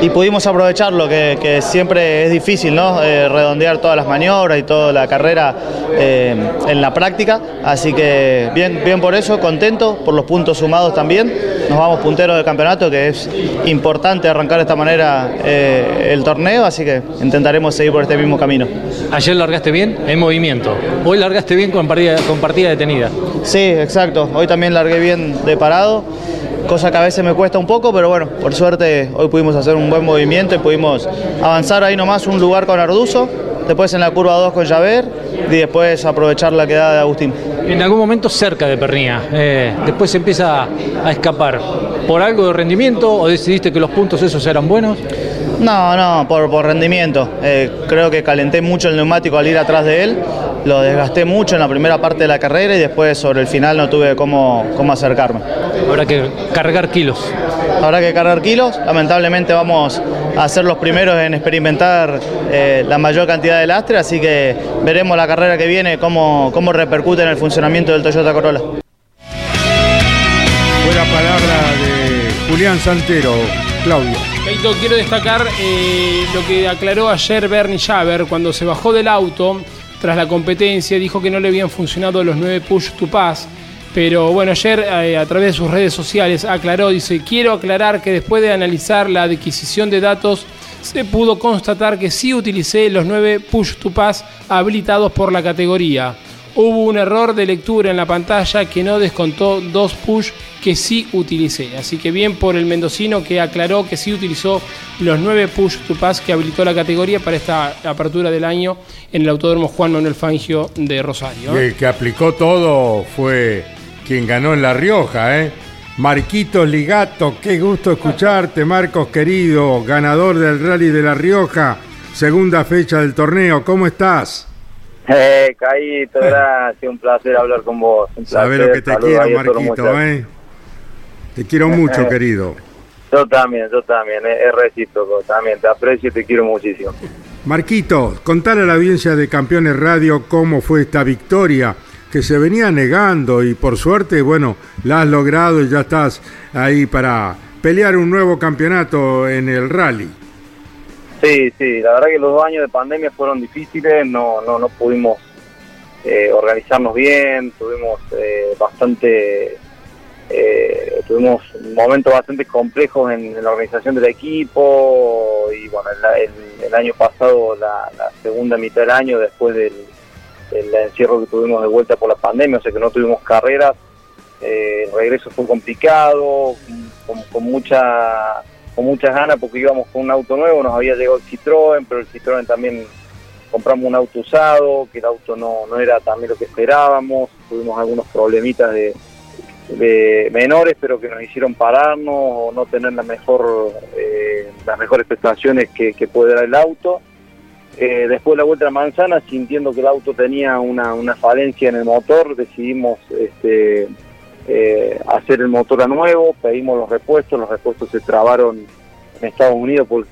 y pudimos aprovecharlo, que, siempre es difícil, ¿no? Eh, redondear todas las maniobras y toda la carrera eh, en la práctica. Así que bien, bien por eso, contento por los puntos sumados también. Nos vamos punteros del campeonato, que es importante arrancar de esta manera eh, el torneo, así que intentaremos seguir por este mismo camino. Ayer largaste bien en movimiento. Hoy largaste bien con partida, con partida detenida. Sí, exacto. Hoy también largué bien de parado, cosa que a veces me cuesta un poco, pero bueno, por suerte hoy pudimos hacer un buen movimiento y pudimos avanzar ahí nomás un lugar con Arduzo, después en la curva 2 con Javer y después aprovechar la quedada de Agustín. En algún momento cerca de Pernía. Eh, después empieza a escapar. ¿Por algo de rendimiento o decidiste que los puntos esos eran buenos? No, no, por, por rendimiento. Eh, creo que calenté mucho el neumático al ir atrás de él, lo desgasté mucho en la primera parte de la carrera y después sobre el final no tuve cómo, cómo acercarme. Habrá que cargar kilos. Habrá que cargar kilos. Lamentablemente vamos a ser los primeros en experimentar eh, la mayor cantidad de lastre, así que veremos la carrera que viene cómo, cómo repercute en el funcionamiento del Toyota Corolla. Buena palabra de Julián Santero, Claudio. Quiero destacar eh, lo que aclaró ayer Bernie Javer cuando se bajó del auto tras la competencia. Dijo que no le habían funcionado los 9 push to pass. Pero bueno, ayer eh, a través de sus redes sociales aclaró, dice, quiero aclarar que después de analizar la adquisición de datos, se pudo constatar que sí utilicé los 9 push to pass habilitados por la categoría. Hubo un error de lectura en la pantalla que no descontó dos push que sí utilicé. Así que bien por el mendocino que aclaró que sí utilizó los 9 push to pass que habilitó la categoría para esta apertura del año en el Autódromo Juan Manuel Fangio de Rosario. El que aplicó todo fue quien ganó en La Rioja, ¿eh? Marquitos Ligato, qué gusto escucharte, Marcos querido, ganador del Rally de La Rioja, segunda fecha del torneo, ¿cómo estás? Eh, Caíto, gracias, un placer hablar con vos. Un Sabes placer, lo que te saludos quiero, Marquito. ¿eh? Te quiero mucho, Eh. querido. Yo también, yo también, es, es recíproco, también, te aprecio y te quiero muchísimo. Marquito, contale a la audiencia de Campeones Radio cómo fue esta victoria que se venía negando y por suerte, bueno, la has logrado y ya estás ahí para pelear un nuevo campeonato en el rally. Sí, sí, la verdad que los dos años de pandemia fueron difíciles, no, no, no pudimos eh, organizarnos bien, tuvimos eh, bastante, eh, tuvimos momentos bastante complejos en, la organización del equipo y bueno, el, el- el año pasado, la, la segunda mitad del año, después del, del encierro que tuvimos de vuelta por la pandemia, o sea que no tuvimos carreras, eh, el regreso fue complicado, con mucha con muchas ganas porque íbamos con un auto nuevo, nos había llegado el Citroën, pero el Citroën también compramos un auto usado, que el auto no, no era también lo que esperábamos, tuvimos algunos problemitas de, menores, pero que nos hicieron pararnos o no tener la mejor, eh, las mejores prestaciones que, que puede dar el auto. Eh, después de la vuelta a manzana, sintiendo que el auto tenía una, una falencia en el motor, decidimos este, eh, hacer el motor a nuevo, pedimos los repuestos, los repuestos se trabaron en Estados Unidos por,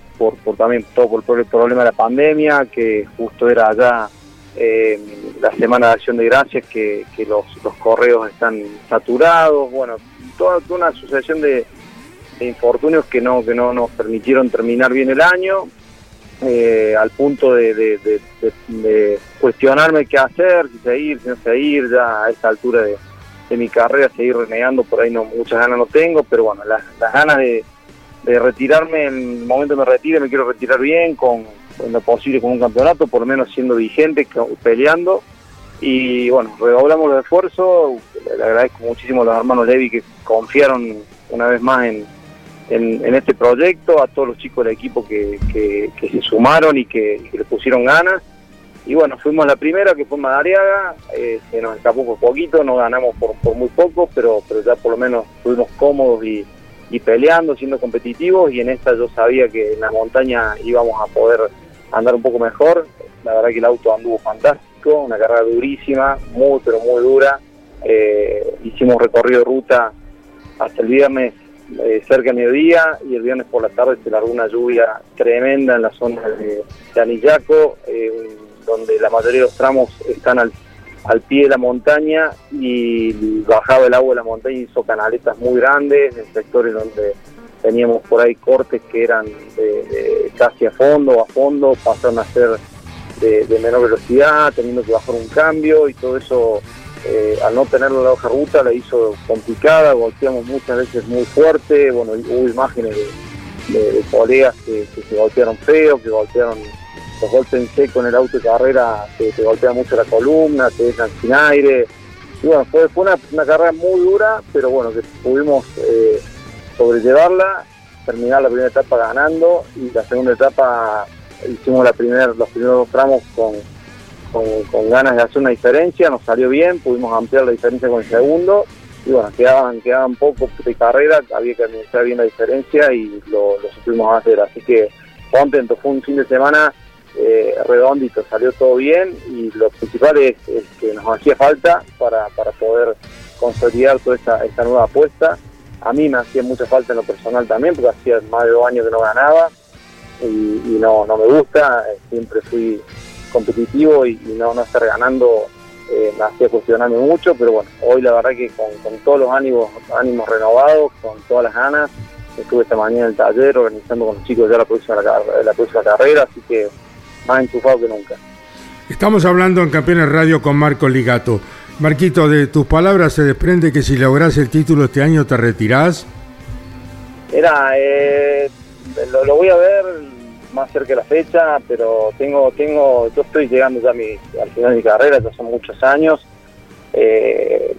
también todo por, el problema de la pandemia, que justo era allá eh, la semana de acción de gracias, que, que los, los correos están saturados, bueno, toda, una sucesión de, de infortunios que no, que no nos permitieron terminar bien el año, eh, al punto de- de- de cuestionarme qué hacer, si seguir, si no seguir, ya a esta altura de, de mi carrera, seguir renegando, por ahí no muchas ganas no tengo, pero bueno, las, ganas de, retirarme, en el momento que me retire, me quiero retirar bien, con, lo posible con un campeonato, por lo menos siendo vigente, peleando, y bueno, redoblamos los esfuerzos, le agradezco muchísimo a los hermanos Levi que confiaron una vez más en, este proyecto, a todos los chicos del equipo que, que- que se sumaron y que, que le pusieron ganas. Y bueno, fuimos la primera, que fue Madariaga, eh, se nos escapó por poquito, no ganamos por, muy poco, pero, pero ya por lo menos estuvimos cómodos y, y peleando, siendo competitivos, y en esta yo sabía que en la montaña íbamos a poder andar un poco mejor. La verdad que el auto anduvo fantástico, una carrera durísima, muy pero muy dura. Eh, hicimos recorrido de ruta hasta el viernes eh, cerca del mediodía y el viernes por la tarde se largó una lluvia tremenda en la zona de, Anillaco, donde la mayoría de los tramos están al, al pie de la montaña y bajaba el agua de la montaña y hizo canaletas muy grandes en sectores donde teníamos por ahí cortes que eran de, casi a fondo, a fondo, pasaron a ser de, menor velocidad, teniendo que bajar un cambio y todo eso eh, al no tener la hoja ruta la hizo complicada, golpeamos muchas veces muy fuerte, bueno, hubo imágenes de, de- que, que se golpearon feo, que golpearon los golpes seco en el auto de carrera, te golpea mucho la columna, te dejan sin aire. Y bueno, fue, una, carrera muy dura, pero bueno, que pudimos eh, sobrellevarla, terminar la primera etapa ganando y la segunda etapa hicimos la primer, los primeros dos tramos con, con, con ganas de hacer una diferencia, nos salió bien, pudimos ampliar la diferencia con el segundo y bueno, quedaban, quedaban poco de carrera, había que administrar bien la diferencia y lo, lo supimos hacer, así que contento, fue un fin de semana eh, redondito, salió todo bien y lo principal es, que nos hacía falta para, para poder consolidar toda esta, esta nueva apuesta. A mí me hacía mucha falta en lo personal también, porque hacía más de dos años que no ganaba y, no, no me gusta, eh, siempre fui competitivo y, no, no estar ganando eh, me hacía cuestionarme mucho, pero bueno, hoy la verdad que con, todos los ánimos, ánimos renovados, con todas las ganas, estuve esta mañana en el taller organizando con los chicos ya la próxima, car- la próxima carrera, así que más enchufado que nunca. Estamos hablando en Campeones Radio con Marco Ligato. Marquito, de tus palabras se desprende que si lográs el título este año te retirás. Era, eh, lo, lo voy a ver más cerca de la fecha, pero tengo, tengo, yo estoy llegando ya a mi, al final de mi carrera, ya son muchos años. Eh,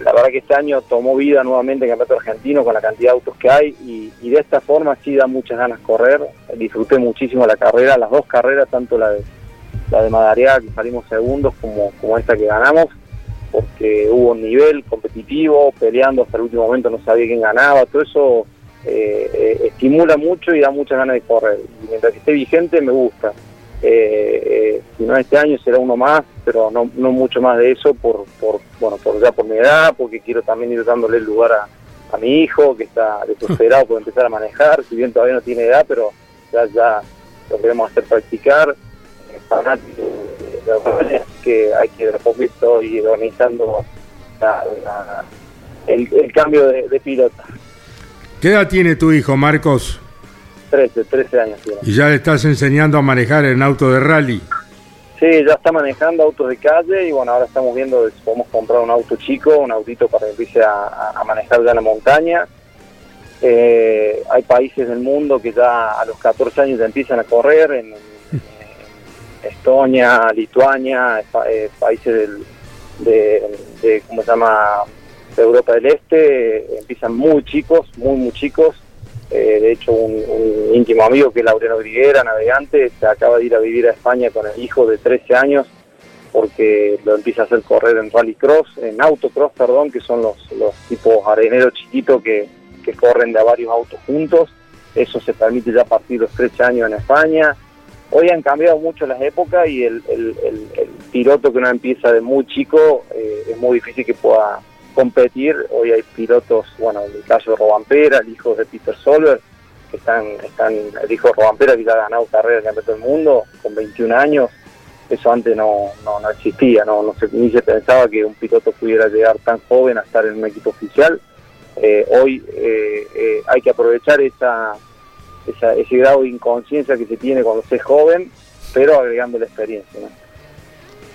la verdad que este año tomó vida nuevamente el campeonato argentino con la cantidad de autos que hay y, de esta forma sí da muchas ganas correr. Disfruté muchísimo la carrera, las dos carreras, tanto la de la de Madariaga que salimos segundos como, como esta que ganamos, porque hubo un nivel competitivo, peleando hasta el último momento, no sabía quién ganaba, todo eso eh, eh, estimula mucho y da muchas ganas de correr. Y mientras que esté vigente me gusta. Eh, eh, si no este año será uno más, pero no, no mucho más de eso por, por bueno por ya por mi edad, porque quiero también ir dándole el lugar a, mi hijo que está desesperado por empezar a manejar, si bien todavía no tiene edad, pero ya ya lo queremos hacer practicar, eh, que hay que de poquito ir organizando la- el cambio de, de pilota. ¿Qué edad tiene tu hijo, Marcos? 13, 13 años tiene. Y ya le estás enseñando a manejar en auto de rally. Sí, ya está manejando autos de calle y bueno, ahora estamos viendo si podemos comprar un auto chico, un autito para que empiece a, manejar ya en la montaña. Eh, hay países del mundo que ya a los 14 años ya empiezan a correr, en, en Estonia, Lituania, eh, países del, de, de, ¿cómo se llama?, de Europa del Este, eh, empiezan muy chicos, muy, muy chicos. Eh, de hecho, un, íntimo amigo que es Laureano Griguera, navegante, se acaba de ir a vivir a España con el hijo de 13 años porque lo empieza a hacer correr en rallycross, en autocross, perdón, que son los, los tipos areneros chiquitos que, que corren de a varios autos juntos. Eso se permite ya a partir de los 13 años en España. Hoy han cambiado mucho las épocas y el, el- el- el piloto que uno empieza de muy chico eh, es muy difícil que pueda competir. Hoy hay pilotos, bueno, en el caso de Robampera, el hijo de Peter Solver, que están, están el hijo de Robampera que ya ha ganado carreras en campeonato del mundo con 21 años. Eso antes no, no, no existía, no, no se, ni se pensaba que un piloto pudiera llegar tan joven a estar en un equipo oficial. Eh, hoy eh, eh, hay que aprovechar esa, esa- ese grado de inconsciencia que se tiene cuando se es joven, pero agregando la experiencia.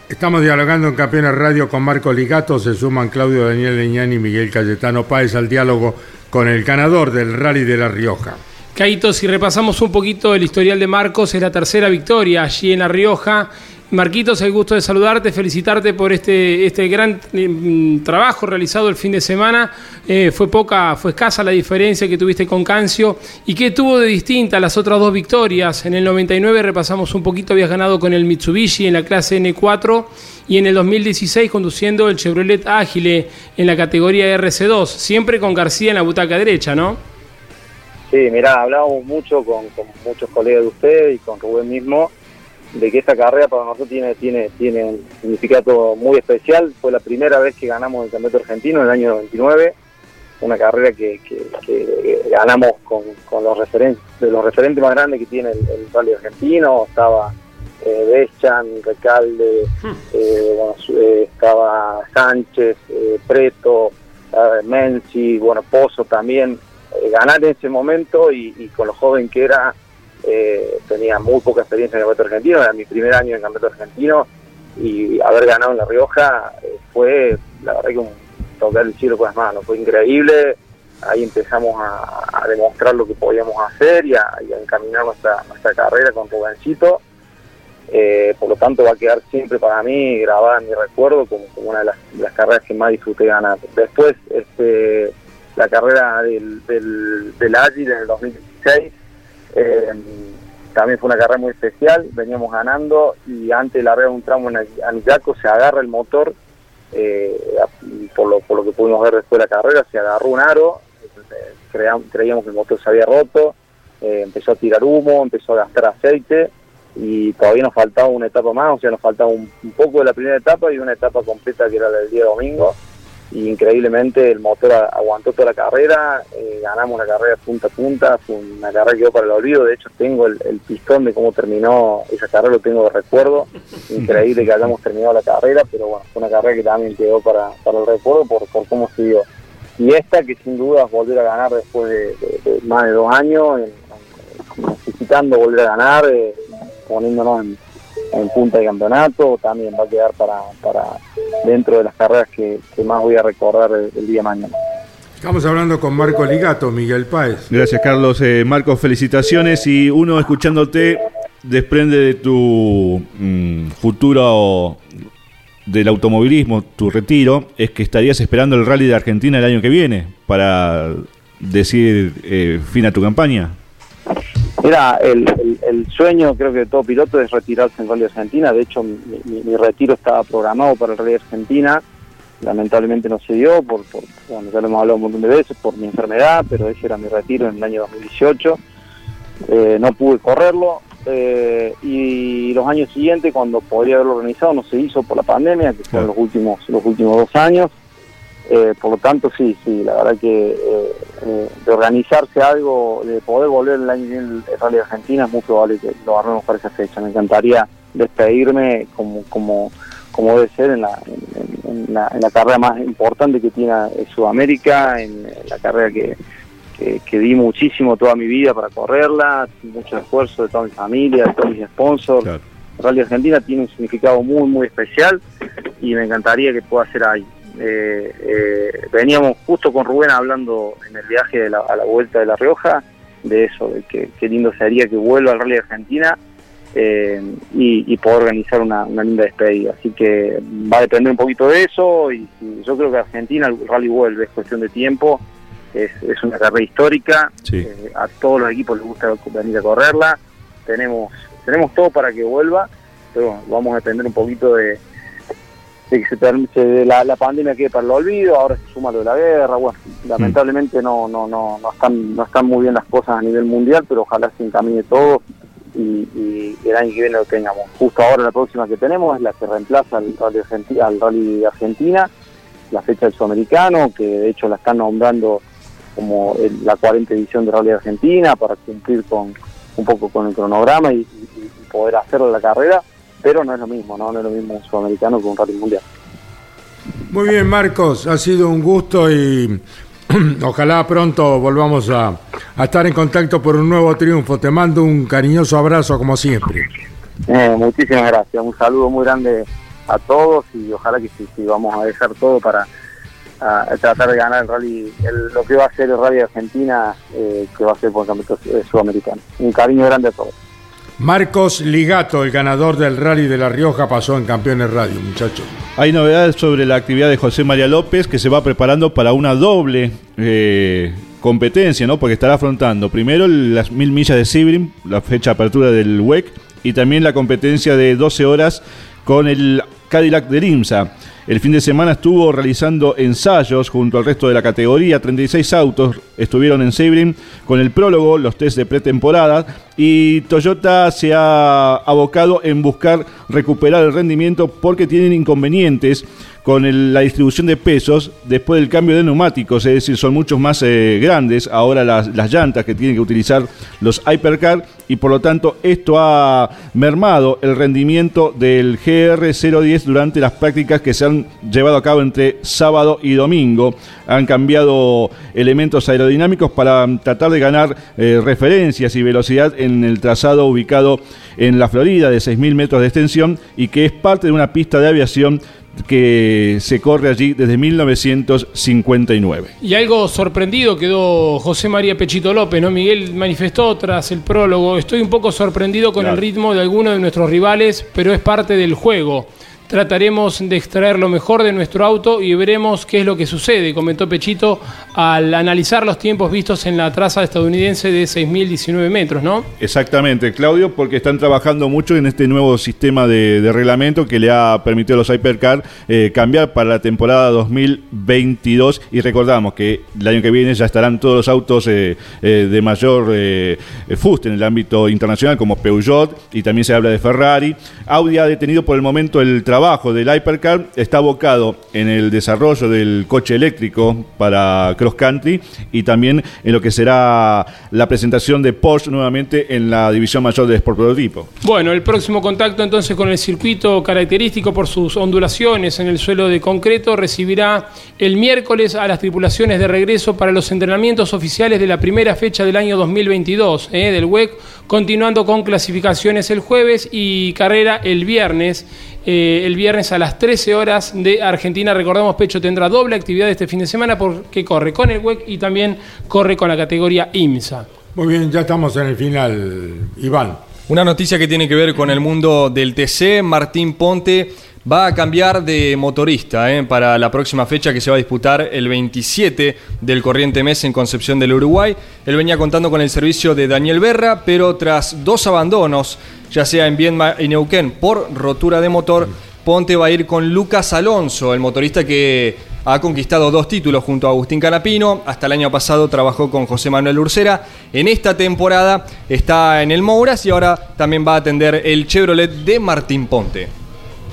Estamos dialogando en Campeones Radio con Marco Ligato, se suman Claudio Daniel Leñani y Miguel Cayetano Páez al diálogo con el ganador del Rally de La Rioja. Caito, si repasamos un poquito el historial de Marcos, es la tercera victoria allí en La Rioja. Marquitos, el gusto de saludarte, felicitarte por este, este gran mm, trabajo realizado el fin de semana. Eh, fue poca, fue escasa la diferencia que tuviste con Cancio. ¿Y qué tuvo de distinta las otras dos victorias? En el 99 repasamos un poquito, habías ganado con el Mitsubishi en la clase N4 y en el 2016 conduciendo el Chevrolet Ágile en la categoría RC2, siempre con García en la butaca derecha, ¿no? Sí, mirá, hablamos mucho con, muchos colegas de ustedes y con Rubén mismo de que esta carrera para nosotros tiene, tiene, tiene un significado muy especial. Fue la primera vez que ganamos el Campeonato Argentino en el año 99, una carrera que, que- que ganamos con, con los referentes, de los referentes más grandes que tiene el, el Rally Argentino. Estaba eh, Deschan, Recalde, eh, bueno, su- eh, estaba Sánchez, eh, Preto, eh, Menzi, bueno, Pozo también. Eh, ganar en ese momento y, y con lo joven que era, eh, tenía muy poca experiencia en el campeonato argentino, era mi primer año en campeonato argentino y haber ganado en La Rioja eh, fue, la verdad que un tocar el cielo con las manos, fue increíble, ahí empezamos a, demostrar lo que podíamos hacer y a, y a encaminar nuestra, carrera con Rubencito. Eh, por lo tanto va a quedar siempre para mí grabada en mi recuerdo como, como una de las, carreras que más disfruté ganar. Después, este, la carrera del, del, del en el 2016, eh, también fue una carrera muy especial, veníamos ganando y antes de largar un tramo en Anillaco se agarra el motor, eh, por, lo, por lo que pudimos ver después de la carrera, se agarró un aro, eh, creíamos que el motor se había roto, empezó a tirar humo, empezó a gastar aceite y todavía nos faltaba una etapa más, o sea, nos faltaba un, un poco de la primera etapa y una etapa completa que era la del día domingo. Y increíblemente el motor aguantó toda la carrera, eh, ganamos la carrera punta a punta, fue una carrera que quedó para el olvido, de hecho tengo el, el pistón de cómo terminó esa carrera, lo tengo de recuerdo, increíble que hayamos terminado la carrera, pero bueno, fue una carrera que también quedó para, para el recuerdo por, por cómo se dio. Y esta que sin duda volver a ganar después de, de- de más de dos años, necesitando volver a ganar, eh, poniéndonos en, en punta de campeonato, también va a quedar para, para dentro de las carreras que, que más voy a recordar el, el día de mañana. Estamos hablando con Marco Ligato, Miguel Páez. Gracias, Carlos. Eh, Marcos, felicitaciones. Y uno escuchándote desprende de tu mm, futuro del automovilismo, tu retiro, es que estarías esperando el Rally de Argentina el año que viene para decir eh, fin a tu campaña. Mira, el, el- el sueño creo que de todo piloto es retirarse en Rally Argentina. De hecho, mi, mi- mi retiro estaba programado para el Rally Argentina. Lamentablemente no se dio, por, por- bueno, ya lo hemos hablado un montón de veces, por mi enfermedad, pero ese era mi retiro en el año 2018. Eh, no pude correrlo. eh, y los años siguientes, cuando podría haberlo organizado, no se hizo por la pandemia, que fueron los últimos, los últimos dos años. Eh, por lo tanto, sí, sí, la verdad que eh, eh, de organizarse algo, de poder volver el año en el Rally de Argentina, es muy probable que lo agarremos para esa fecha. Me encantaría despedirme como como como debe ser en la, en, en la, en la carrera más importante que tiene Sudamérica, en, la carrera que, que, que di muchísimo toda mi vida para correrla, mucho esfuerzo de toda mi familia, de todos mis sponsors. El Rally Argentina tiene un significado muy, muy especial y me encantaría que pueda ser ahí. Eh, eh, veníamos justo con Rubén hablando en el viaje de la- a la vuelta de La Rioja de eso, de que qué lindo sería que vuelva al Rally de Argentina eh, y, y poder organizar una, una linda despedida. Así que va a depender un poquito de eso y, y yo creo que Argentina el rally vuelve, es cuestión de tiempo, es, es una carrera histórica, eh, a todos los equipos les gusta venir a correrla, tenemos, tenemos todo para que vuelva, pero bueno, vamos a depender un poquito de, que se, la, la pandemia quede para el olvido, ahora se suma lo de la guerra, bueno, lamentablemente no, no, no, no están, no están muy bien las cosas a nivel mundial, pero ojalá se encamine todo y, y el año que viene lo tengamos. Justo ahora la próxima que tenemos es la que reemplaza al Rally, Argenti- al Rally Argentina, la fecha del Sudamericano, que de hecho la están nombrando como el- la 40 edición de Rally Argentina para cumplir con un poco con el cronograma y, y- poder hacerlo la carrera, pero no es lo mismo, ¿no? No es lo mismo un sudamericano que un rally mundial. Muy bien, Marcos, ha sido un gusto y ojalá pronto volvamos a, a estar en contacto por un nuevo triunfo. Te mando un cariñoso abrazo como siempre. Eh, muchísimas gracias, un saludo muy grande a todos y ojalá que sí, sí, vamos a dejar todo para a- a tratar de ganar el rally, el- lo que va a ser el rally de Argentina, eh, que va a ser por el campeonato sudamericano. Un cariño grande a todos. Marcos Ligato, el ganador del Rally de La Rioja, pasó en Campeones Radio, muchachos. Hay novedades sobre la actividad de José María López que se va preparando para una doble eh, competencia, ¿no? Porque estará afrontando primero las mil millas de Sibrim, la fecha de apertura del WEC, y también la competencia de 12 horas con el Cadillac de IMSA. El fin de semana estuvo realizando ensayos junto al resto de la categoría. 36 autos estuvieron en Sebring con el prólogo, los test de pretemporada. Y Toyota se ha abocado en buscar recuperar el rendimiento porque tienen inconvenientes con la distribución de pesos después del cambio de neumáticos, es decir, son muchos más eh, grandes ahora las, las llantas que tienen que utilizar los Hypercar y por lo tanto esto ha mermado el rendimiento del GR010 durante las prácticas que se han llevado a cabo entre sábado y domingo. Han cambiado elementos aerodinámicos para mm, tratar de ganar eh, referencias y velocidad en el trazado ubicado en la Florida de 6.000 metros de extensión y que es parte de una pista de aviación que se corre allí desde 1959. Y algo sorprendido quedó José María Pechito López, ¿no? Miguel manifestó tras el prólogo, estoy un poco sorprendido con Claro. el ritmo de algunos de nuestros rivales, pero es parte del juego. Trataremos de extraer lo mejor de nuestro auto y veremos qué es lo que sucede, comentó Pechito al analizar los tiempos vistos en la traza estadounidense de 6.019 metros, ¿no? Exactamente, Claudio, porque están trabajando mucho en este nuevo sistema de, reglamento que le ha permitido a los Hypercar eh, cambiar para la temporada 2022 y recordamos que el año que viene ya estarán todos los autos eh, eh, de mayor fuste en el ámbito internacional como Peugeot y también se habla de Ferrari. Audi ha detenido por el momento el trabajo del Hypercar, está abocado en el desarrollo del coche eléctrico para cross country y también en lo que será la presentación de Porsche nuevamente en la división mayor de Sport Prototipo. Bueno, el próximo contacto entonces con el circuito característico por sus ondulaciones en el suelo de concreto recibirá el miércoles a las tripulaciones de regreso para los entrenamientos oficiales de la primera fecha del año 2022 eh, del WEC, continuando con clasificaciones el jueves y carrera el viernes. eh, el viernes a las 13 horas de Argentina. Recordamos, Pecho tendrá doble actividad este fin de semana porque corre con el WEC y también corre con la categoría IMSA. Muy bien, ya estamos en el final, Iván. Una noticia que tiene que ver con el mundo del TC, Martín Ponte va a cambiar de motorista ¿eh? para la próxima fecha que se va a disputar el 27 del corriente mes en Concepción del Uruguay. Él venía contando con el servicio de Daniel Berra, pero tras dos abandonos, ya sea en Viedma y Neuquén por rotura de motor, Ponte va a ir con Lucas Alonso, el motorista que ha conquistado dos títulos junto a Agustín Canapino. Hasta el año pasado trabajó con José Manuel Ursera. En esta temporada está en el Mouras y ahora también va a atender el Chevrolet de Martín Ponte.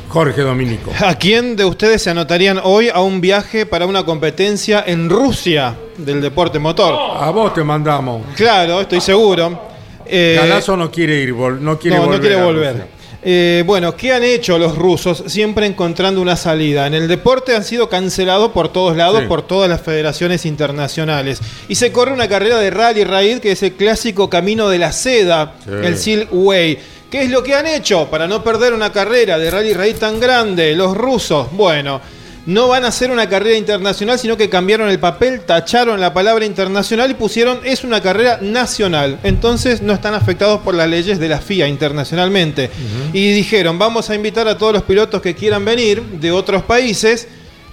Jorge Dominico. ¿A quién de ustedes se anotarían hoy a un viaje para una competencia en Rusia del deporte motor? A vos te mandamos. Claro, estoy seguro. Eh, Galazo no quiere ir, no quiere no, volver. no quiere volver. Eh, bueno, ¿qué han hecho los rusos siempre encontrando una salida? En el deporte han sido cancelados por todos lados, Sí. por todas las federaciones internacionales. Y se corre una carrera de rally raid que es el clásico camino de la seda, Sí. el Silk Way. ¿Qué es lo que han hecho para no perder una carrera de rally raid tan grande? Los rusos, bueno, no van a hacer una carrera internacional, sino que cambiaron el papel, tacharon la palabra internacional y pusieron es una carrera nacional. Entonces no están afectados por las leyes de la FIA internacionalmente. Y dijeron, vamos a invitar a todos los pilotos que quieran venir de otros países,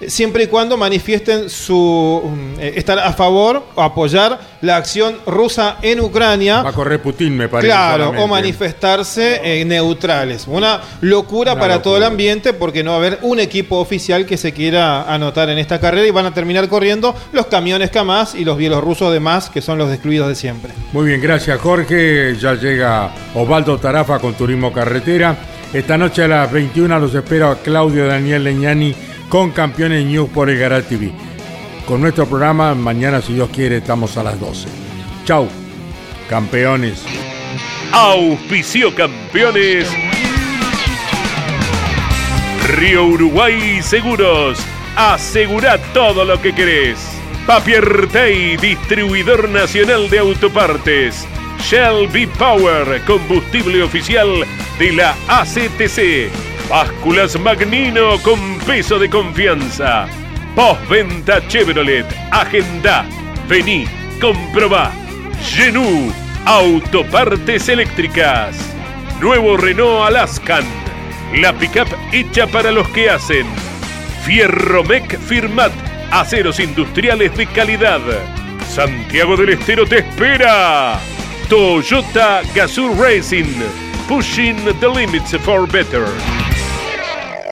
siempre y cuando manifiesten su mm, eh, estar a favor o apoyar la acción rusa en Ucrania. Va a correr Putin, me parece. Claro, o manifestarse eh, neutrales. Una locura Una para locura. todo el ambiente porque no va a haber un equipo oficial que se quiera anotar en esta carrera y van a terminar corriendo los camiones Kamaz y los bielorrusos de más, que son los excluidos de siempre. Muy bien, gracias Jorge. Ya llega Osvaldo Tarafa con Turismo Carretera. Esta noche a las 21 los espero a Claudio Daniel Leñani con Campeones News por el Garage TV. Con nuestro programa, mañana si Dios quiere, estamos a las 12. Chau, campeones. Auspicio campeones. Río Uruguay Seguros. Asegura todo lo que querés. Papier Tay, distribuidor nacional de autopartes. Shell V-Power, combustible oficial de la ACTC. Básculas Magnino con peso de confianza. Postventa Chevrolet. Agenda. Vení, comprobá. Genú, autopartes eléctricas. Nuevo Renault Alaskan. La pickup hecha para los que hacen. Fierromec Firmat. Aceros industriales de calidad. Santiago del Estero te espera. Toyota Gazoo Racing. Pushing the limits for better.